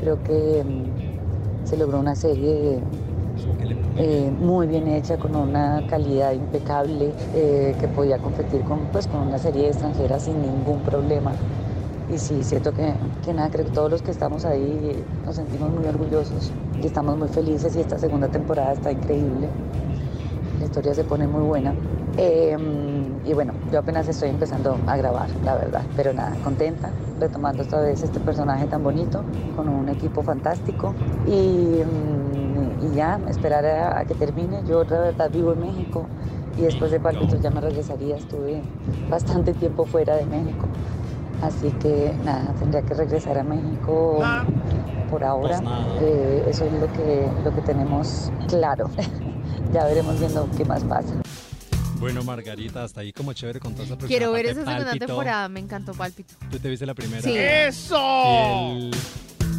creo que mm, se logró una serie eh, muy bien hecha, con una calidad impecable, eh, que podía competir con, pues, con una serie extranjera sin ningún problema. Y sí, siento que, que nada, creo que todos los que estamos ahí nos sentimos muy orgullosos y estamos muy felices y esta segunda temporada está increíble. La historia se pone muy buena. Eh, y bueno, yo apenas estoy empezando a grabar, la verdad, pero nada, contenta, retomando esta vez este personaje tan bonito, con un equipo fantástico y, mm, ya, esperar a, que termine. Yo la verdad vivo en México y después de Pálpito ya me regresaría, estuve bastante tiempo fuera de México. Así que nada, tendría que regresar a México por ahora. Eh, eso es lo que, lo que tenemos claro. ya veremos viendo qué más pasa. Bueno, Margarita, hasta ahí como chévere con toda esa. Quiero ver esa segunda Pálpito. temporada, me encantó Pálpito. ¿Tú te viste la primera? Sí. ¡Eso!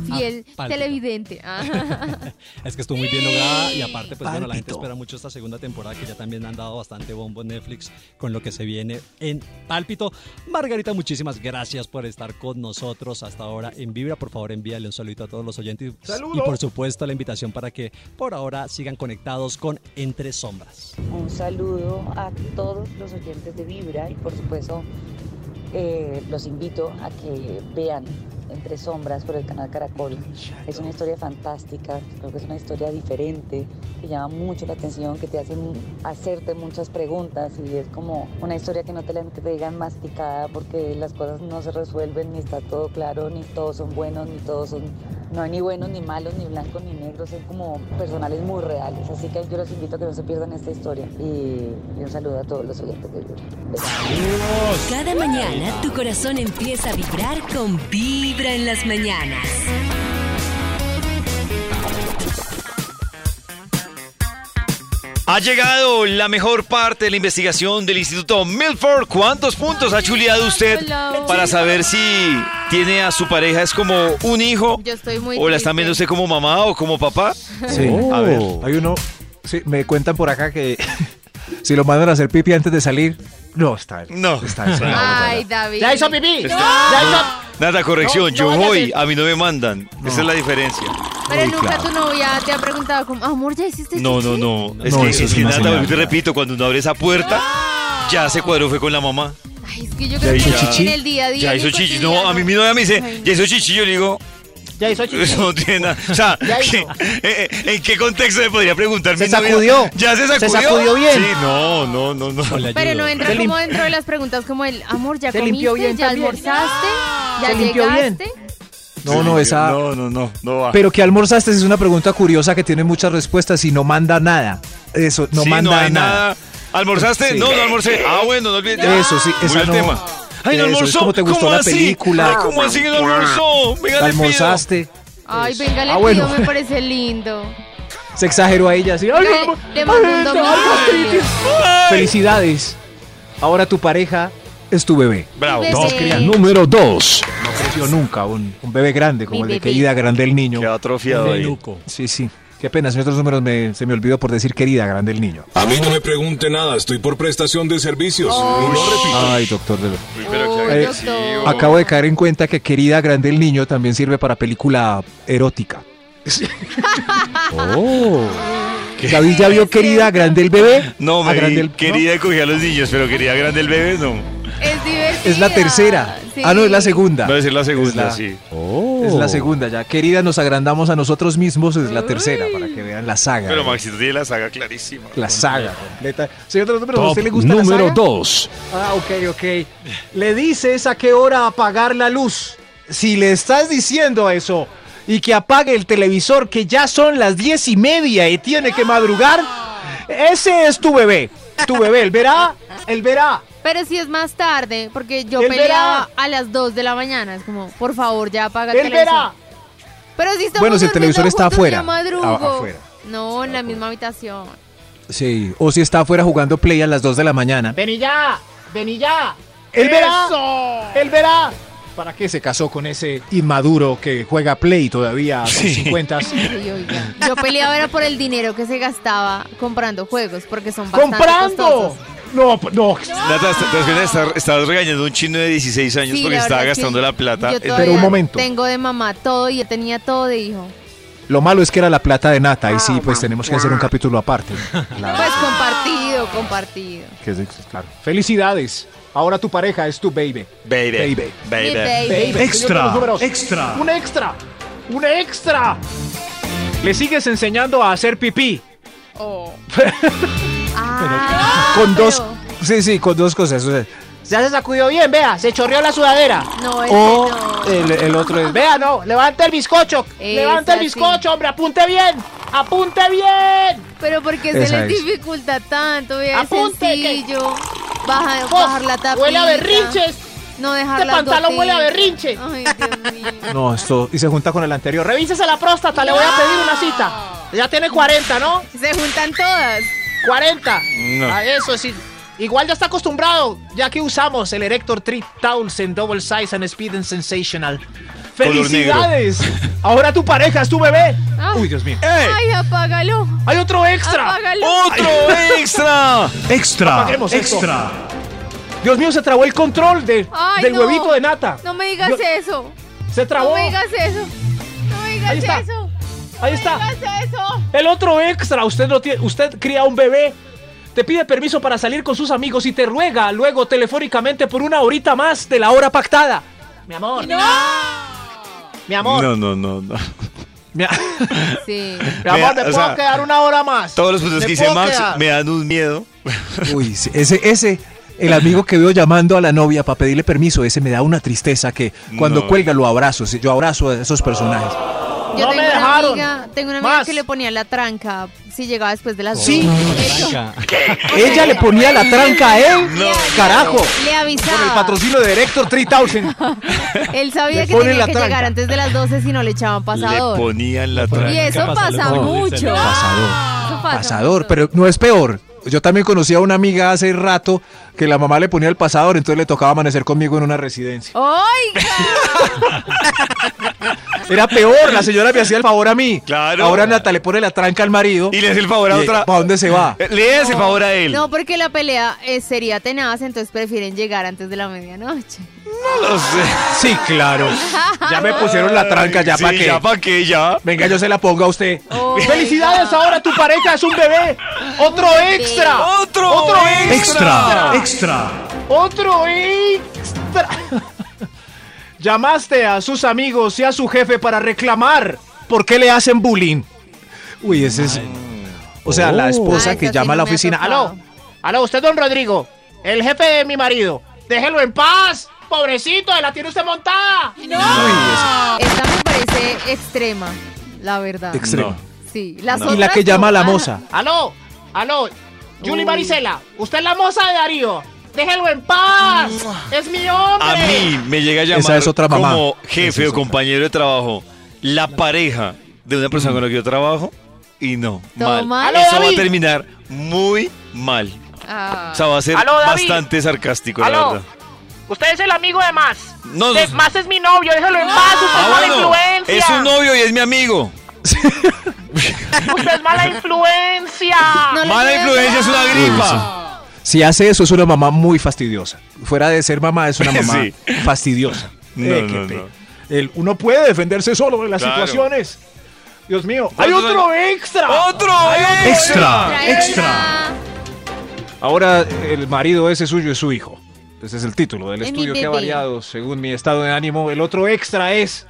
Fiel Ah, televidente. Ah. Es que estuvo muy bien lograda y aparte, pues bueno, la gente espera mucho esta segunda temporada que ya también han dado bastante bombo en Netflix con lo que se viene en Pálpito. Margarita, muchísimas gracias por estar con nosotros hasta ahora en Vibra. Por favor, envíale un saludito a todos los oyentes y- ¡Saludo! y por supuesto la invitación para que por ahora sigan conectados con Entre Sombras. Un saludo a todos los oyentes de Vibra y por supuesto eh, los invito a que vean Entre Sombras por el canal Caracol. Es una historia fantástica, creo que es una historia diferente, que llama mucho la atención, que te hace hacerte muchas preguntas y es como una historia que no te la entregan masticada porque las cosas no se resuelven, ni está todo claro, ni todos son buenos, ni todos son, no hay ni buenos, ni malos, ni blancos, ni negros, son como personales muy reales. Así que yo los invito a que no se pierdan esta historia y, un saludo a todos los oyentes de. Besos. Cada mañana tu corazón empieza a vibrar con Vibra en las mañanas. Ha llegado la mejor parte de la investigación del Instituto Milford. ¿Cuántos puntos ha chuleado usted para saber si tiene a su pareja es como un hijo Yo estoy muy o la están viendo usted como mamá o como papá? Sí, A ver. Hay uno, sí, me cuentan por acá que si lo mandan a hacer pipi antes de salir, no está. No. Está no, Ay, David. ¿Ya hizo pipí? ¿Ya hizo? Nada, corrección, No, yo no voy, a mí no me mandan. Esa es la diferencia. Pero nunca claro. tu novia te ha preguntado como, amor, ¿ya hiciste No, chichi?" no, no. Es No, que, eso es es que una nada, señal. te repito, cuando uno abre esa puerta, ya se cuadró, fue con la mamá. Ay, es que yo Ya creo que hizo en chichi. el día a día. Ya hizo chichi. No, a mí mi novia me dice, Ay, ya hizo chichi. Yo le digo, Ya hizo chichi. eso no tiene nada. O sea, Ya hizo. ¿qué- eh, eh, ¿en qué contexto me podría preguntar Se sacudió. ¿Ya se Se sacudió? sacudió bien. Sí, no, no, no, no. Pero no entra Se como dentro de las preguntas como el, amor, ¿ya Se comiste? limpió bien ¿Ya también. almorzaste? ¿Ya Se limpió bien. llegaste? No, no, esa. No, no, no, no va. Pero que almorzaste es una pregunta curiosa que tiene muchas respuestas y no manda nada. Eso, no Sí, manda no hay nada. nada. ¿Almorzaste? Sí. No, no almorcé. Ah, bueno, no olvides. Eso sí, esa el no. tema. Ay, no Eso, es almorzó. como te gustó ¿Cómo la así? película. Ay, ¿cómo así que no almorzó? Venga, le pido. Almorzaste. Ay, venga, le Ah, bueno. pido, me parece lindo. Se exageró a ella así. ¡Ay, Le, no, le mando un ay, no, domingo. ay, Felicidades. Ahora tu pareja es tu bebé. Bravo. Cría, Número 2. no creció nunca un, un bebé grande como Mi el de bebé. querida grande el niño. Quedó atrofiado ahí. Sí, sí. Qué pena, en otros números me- se me olvidó por decir querida grande el niño. A mí no me pregunte nada, estoy por prestación de servicios. Oh. Y no repito. Ay, doctor. de- Uy, pero qué Uy, agresivo. doctor. Acabo de caer en cuenta que querida grande el niño también sirve para película erótica. oh. David ya vio querida grande el bebé. No, A me grande vi el- querida cogía a los niños, pero quería grande el bebé, no. Es divertida. Es la tercera. Sí. Ah, no, es la segunda. Va a ser la segunda, Es la- sí. Es la segunda ya. Querida, nos agrandamos a nosotros mismos, es la tercera, para que vean la saga. Pero. Maxito tiene la saga clarísima. La saga completa. Señor de los números, ¿a usted le gusta la número saga? 2. Ah, ok, ok. Le dices a qué hora apagar la luz. Si le estás diciendo eso y que apague el televisor, que ya son las diez y media y tiene que madrugar, ese es tu bebé. Tu bebé, él verá, él verá. Pero si es más tarde, porque yo Él peleaba verá. a las 2 de la mañana. Es como, por favor, ya apaga el Él televisor. verá. Pero si estamos Bueno, si el televisor está afuera. yo madrugo. A- afuera. No, en la misma habitación. Sí, o si está afuera jugando play a las 2 de la mañana. Vení ya, vení ya. Él verá. Él verá. ¿Para qué se casó con ese inmaduro que juega play todavía a sus 50? Ay, oiga. Yo peleaba era por el dinero que se gastaba comprando juegos, porque son bastante ¡Comprando! costosos. No, no. Nata, ¿te das cuenta? Está- Estabas regañando a un chino de 16 años Sí, porque estaba gastando la plata. Pero un momento. Tengo de mamá todo y yo tenía todo de hijo. Lo malo es que era la plata de Nata y sí, pues tenemos que hacer un capítulo aparte. La- Pues compartido, compartido. que es- claro. Felicidades. Ahora tu pareja es tu baby. Baby. Baby. Baby. Mi baby. Baby. Extra, extra. Un extra. Un extra. Le sigues enseñando a hacer pipí. Oh. Ah, con dos. pero- Sí, sí, con dos cosas. o sea, Ya se sacudió bien, vea, se chorreó la sudadera. No, ese o no. el, el otro es. Vea, no, levante el bizcocho. Levante el sí. bizcocho, hombre, apunte bien. Apunte bien. Pero porque se Esa les es. dificulta tanto, vea, es Apunte, que- sencillo. Baja- bajar la tapita. Huele a berrinches. No dejar Este pantalón huele a berrinche. Ay, Dios mío. No, esto. Y se junta con el anterior. Revísese la próstata, le voy a pedir una cita. Ya tiene 40, ¿no? Se juntan todas. 40. No. A eso sí. Igual ya está acostumbrado, ya que usamos el Erector 3000 Double Size and Speed and Sensational. ¡Felicidades! Ahora tu pareja es tu bebé. Ah. Uy, Dios mío. Ay, apágalo. Hay otro extra. Apágalo. ¡Otro extra! Extra, Apaguemos esto. extra. Dios mío, se trabó el control de, Ay, del no. huevito de nata. No me digas Dios- eso. Se trabó. No me digas eso. No me digas Ahí está. eso. Ahí No está. me digas eso. El otro extra, usted no tiene, usted cría un bebé, te pide permiso para salir con sus amigos y te ruega luego telefónicamente por una horita más de la hora pactada. Mi amor. No. Mi amor. No, no, no, no. Mi a- Sí. Mi amor, ¿me o puedo sea, quedar una hora más? Todos los puntos ¿Me que dice puedo Max quedar? me dan un miedo. Uy, sí, ese, ese, el amigo que veo llamando a la novia para pedirle permiso, ese me da una tristeza que cuando No. cuelga lo abrazo. Yo abrazo a esos personajes. Yo No tengo me una dejaron. amiga, tengo una amiga Más. que le ponía la tranca si llegaba después de las Sí. Eso. Ella le ponía la tranca a él. No. Carajo. Le avisaba. Con el patrocinio de Director 3000. Él sabía Le que tenía que tranca. llegar antes de las 12 si no le echaban Le pasador. ponían la Y tranca. eso Pasarlo pasa mucho. Pasador. Eso pasa Pasador, mucho. pero no es peor. Yo también conocí a una amiga hace rato que la mamá le ponía el pasador, entonces le tocaba amanecer conmigo en una residencia. ¡Oiga! Era peor, la señora me hacía el favor a mí. Claro. Ahora Nata le pone la tranca al marido. Y le hace el favor a otra. ¿Para dónde se va? Le hace el favor a él. No, porque la pelea eh, sería tenaz, entonces prefieren llegar antes de la medianoche. No lo sé. Sí, claro. Ya me pusieron la tranca, ya Sí, para qué. ya pa' qué, ya. Venga, yo se la pongo a usted. ¡Felicidades! Ahora tu pareja es un bebé. ¡Otro extra! ¡Otro! ¡Otro extra! Extra, extra. ¡Otro extra! Llamaste a sus amigos y a su jefe para reclamar por qué le hacen bullying. Uy, ese es. O sea, la esposa Ah, que llama a sí la no oficina. ¡Aló! Aló, usted, don Rodrigo, el jefe de mi marido. Déjelo en paz. Pobrecito, la tiene usted montada. Esta me parece extrema, la verdad. Extremo. Sí, las Y la que llama a la no. moza. Aló, aló. Julie. Maricela, usted es la moza de Darío. Déjelo en paz. Es mi hombre. A mí me llega a llamar Esa es otra mamá. como jefe es o compañero de trabajo la pareja de una persona con la que yo trabajo y no, ¿Todo mal. mal? Eso va a terminar muy mal. Ah. O sea, va a ser bastante sarcástico, la Aló. verdad. Usted es el amigo de Más. No, De- no- Más es mi novio, déjelo en paz. Usted Ah, es mala bueno, influencia. es un novio y es mi amigo. Usted es mala influencia. No Mala influencia es una gripa. Si hace eso, es una mamá muy fastidiosa. Fuera de ser mamá, es una mamá Sí. fastidiosa. No, Eh, El- uno puede defenderse solo de las Claro. situaciones. Dios mío. ¡Hay ¿Cuántos otro extra! ¡Otro Extra, extra. Ahora el marido ese suyo es su hijo. Ese es el título del Es estudio que ha variado según mi estado de ánimo. El otro extra es,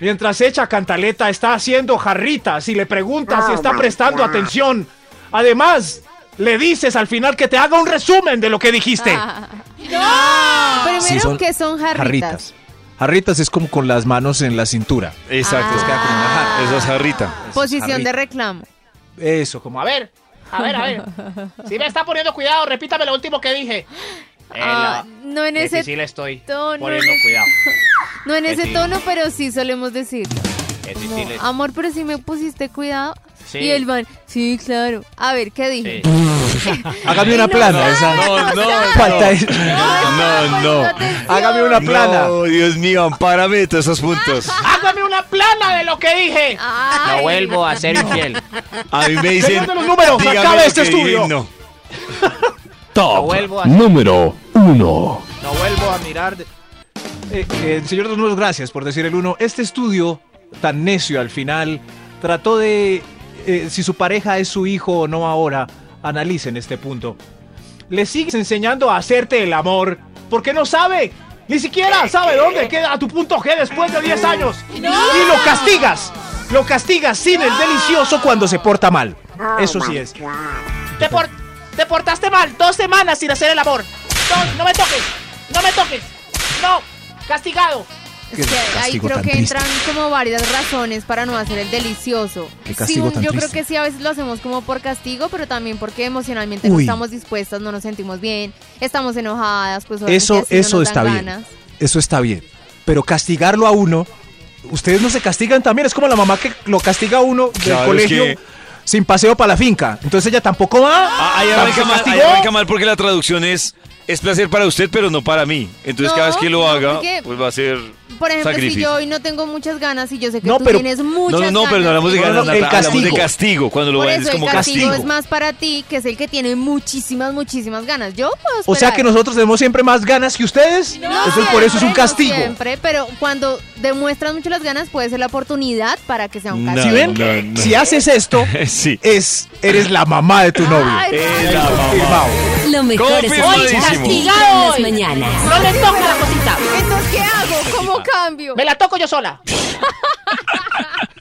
mientras echa cantaleta, está haciendo jarritas y le preguntas si está prestando atención. Además, le dices al final que te haga un resumen de lo que dijiste. Ah. Primero Sí, son que son jarritas. Jarritas. Jarritas es como con las manos en la cintura. Exacto. Ah. queda como una jarra. Esa es jarrita. Posición jarrita. de reclamo. Eso, como A ver, a ver, a ver. Si me está poniendo cuidado, repítame lo último que dije. Ah, no en ese estoy tono, poniendo cuidado. No en ese Sí. tono, pero sí solemos decirlo. Difícil. Amor, pero si me pusiste cuidado. Sí. Y el man, sí, claro. A ver, ¿qué dije? Hágame una no, plana. no, esa- No, no, Falta es- no, no. Hágame una plana. No, Dios mío, ampárame de todos esos puntos. Hágame una plana de lo que dije. Ay. No vuelvo a ser infiel. A mí me dicen. Los números, dígame acabe lo este que dije y estudio. No. Top vuelvo a- número 1. No vuelvo a mirar. de- Eh, eh, señor de los números, gracias por decir el uno. Este estudio tan necio al final trató de eh, si su pareja es su hijo o no ahora. Analicen este punto. Le sigues enseñando a hacerte el amor porque no sabe. Ni siquiera sabe dónde queda tu punto G después de 10 años. Y lo castigas. Lo castigas sin el delicioso cuando se porta mal. Eso sí es. Te, por- te portaste mal dos semanas sin hacer el amor. No me toques. No me toques. No. Castigado. Es que ahí castigo creo que triste. entran como varias razones para no hacer el delicioso. Qué Sí, yo creo que sí, a veces lo hacemos como por castigo, pero también porque emocionalmente no estamos dispuestas, no nos sentimos bien, estamos enojadas, pues Eso, no eso está bien. ganas. Eso está bien. Pero castigarlo a uno, ustedes no se castigan también. Es como la mamá que lo castiga a uno del Claro, es colegio que- sin paseo para la finca. Entonces ella tampoco va. Ah, Ahí arranca, mal, ahí arranca mal porque la traducción es es placer para usted, pero no para mí. Entonces cada vez No, que lo no, haga, porque- pues va a ser Por ejemplo, si sacrificio. yo hoy no tengo muchas ganas y yo sé que No, tú pero- tienes No, muchas no, no, pero no ganas, hablamos de No, no, ganas, el Nata, hablamos de castigo. castigo, cuando lo Por ves eso el como castigo, castigo. es más para ti, que es el que tiene muchísimas, muchísimas ganas. Yo puedo O sea que nosotros tenemos siempre más ganas que ustedes. No Entonces por eso es un no castigo. siempre, pero cuando demuestras mucho las ganas puede ser la oportunidad para que sea un No, castigo. ¿Sí ven? no, no. Si haces esto, Sí. es, eres la mamá de tu novio. Ay, Es la mamá. Lo mejor es castigado hoy. No le toca la cosita. Entonces, ¿qué hago? ¿Cómo cambio? Me la toco yo sola.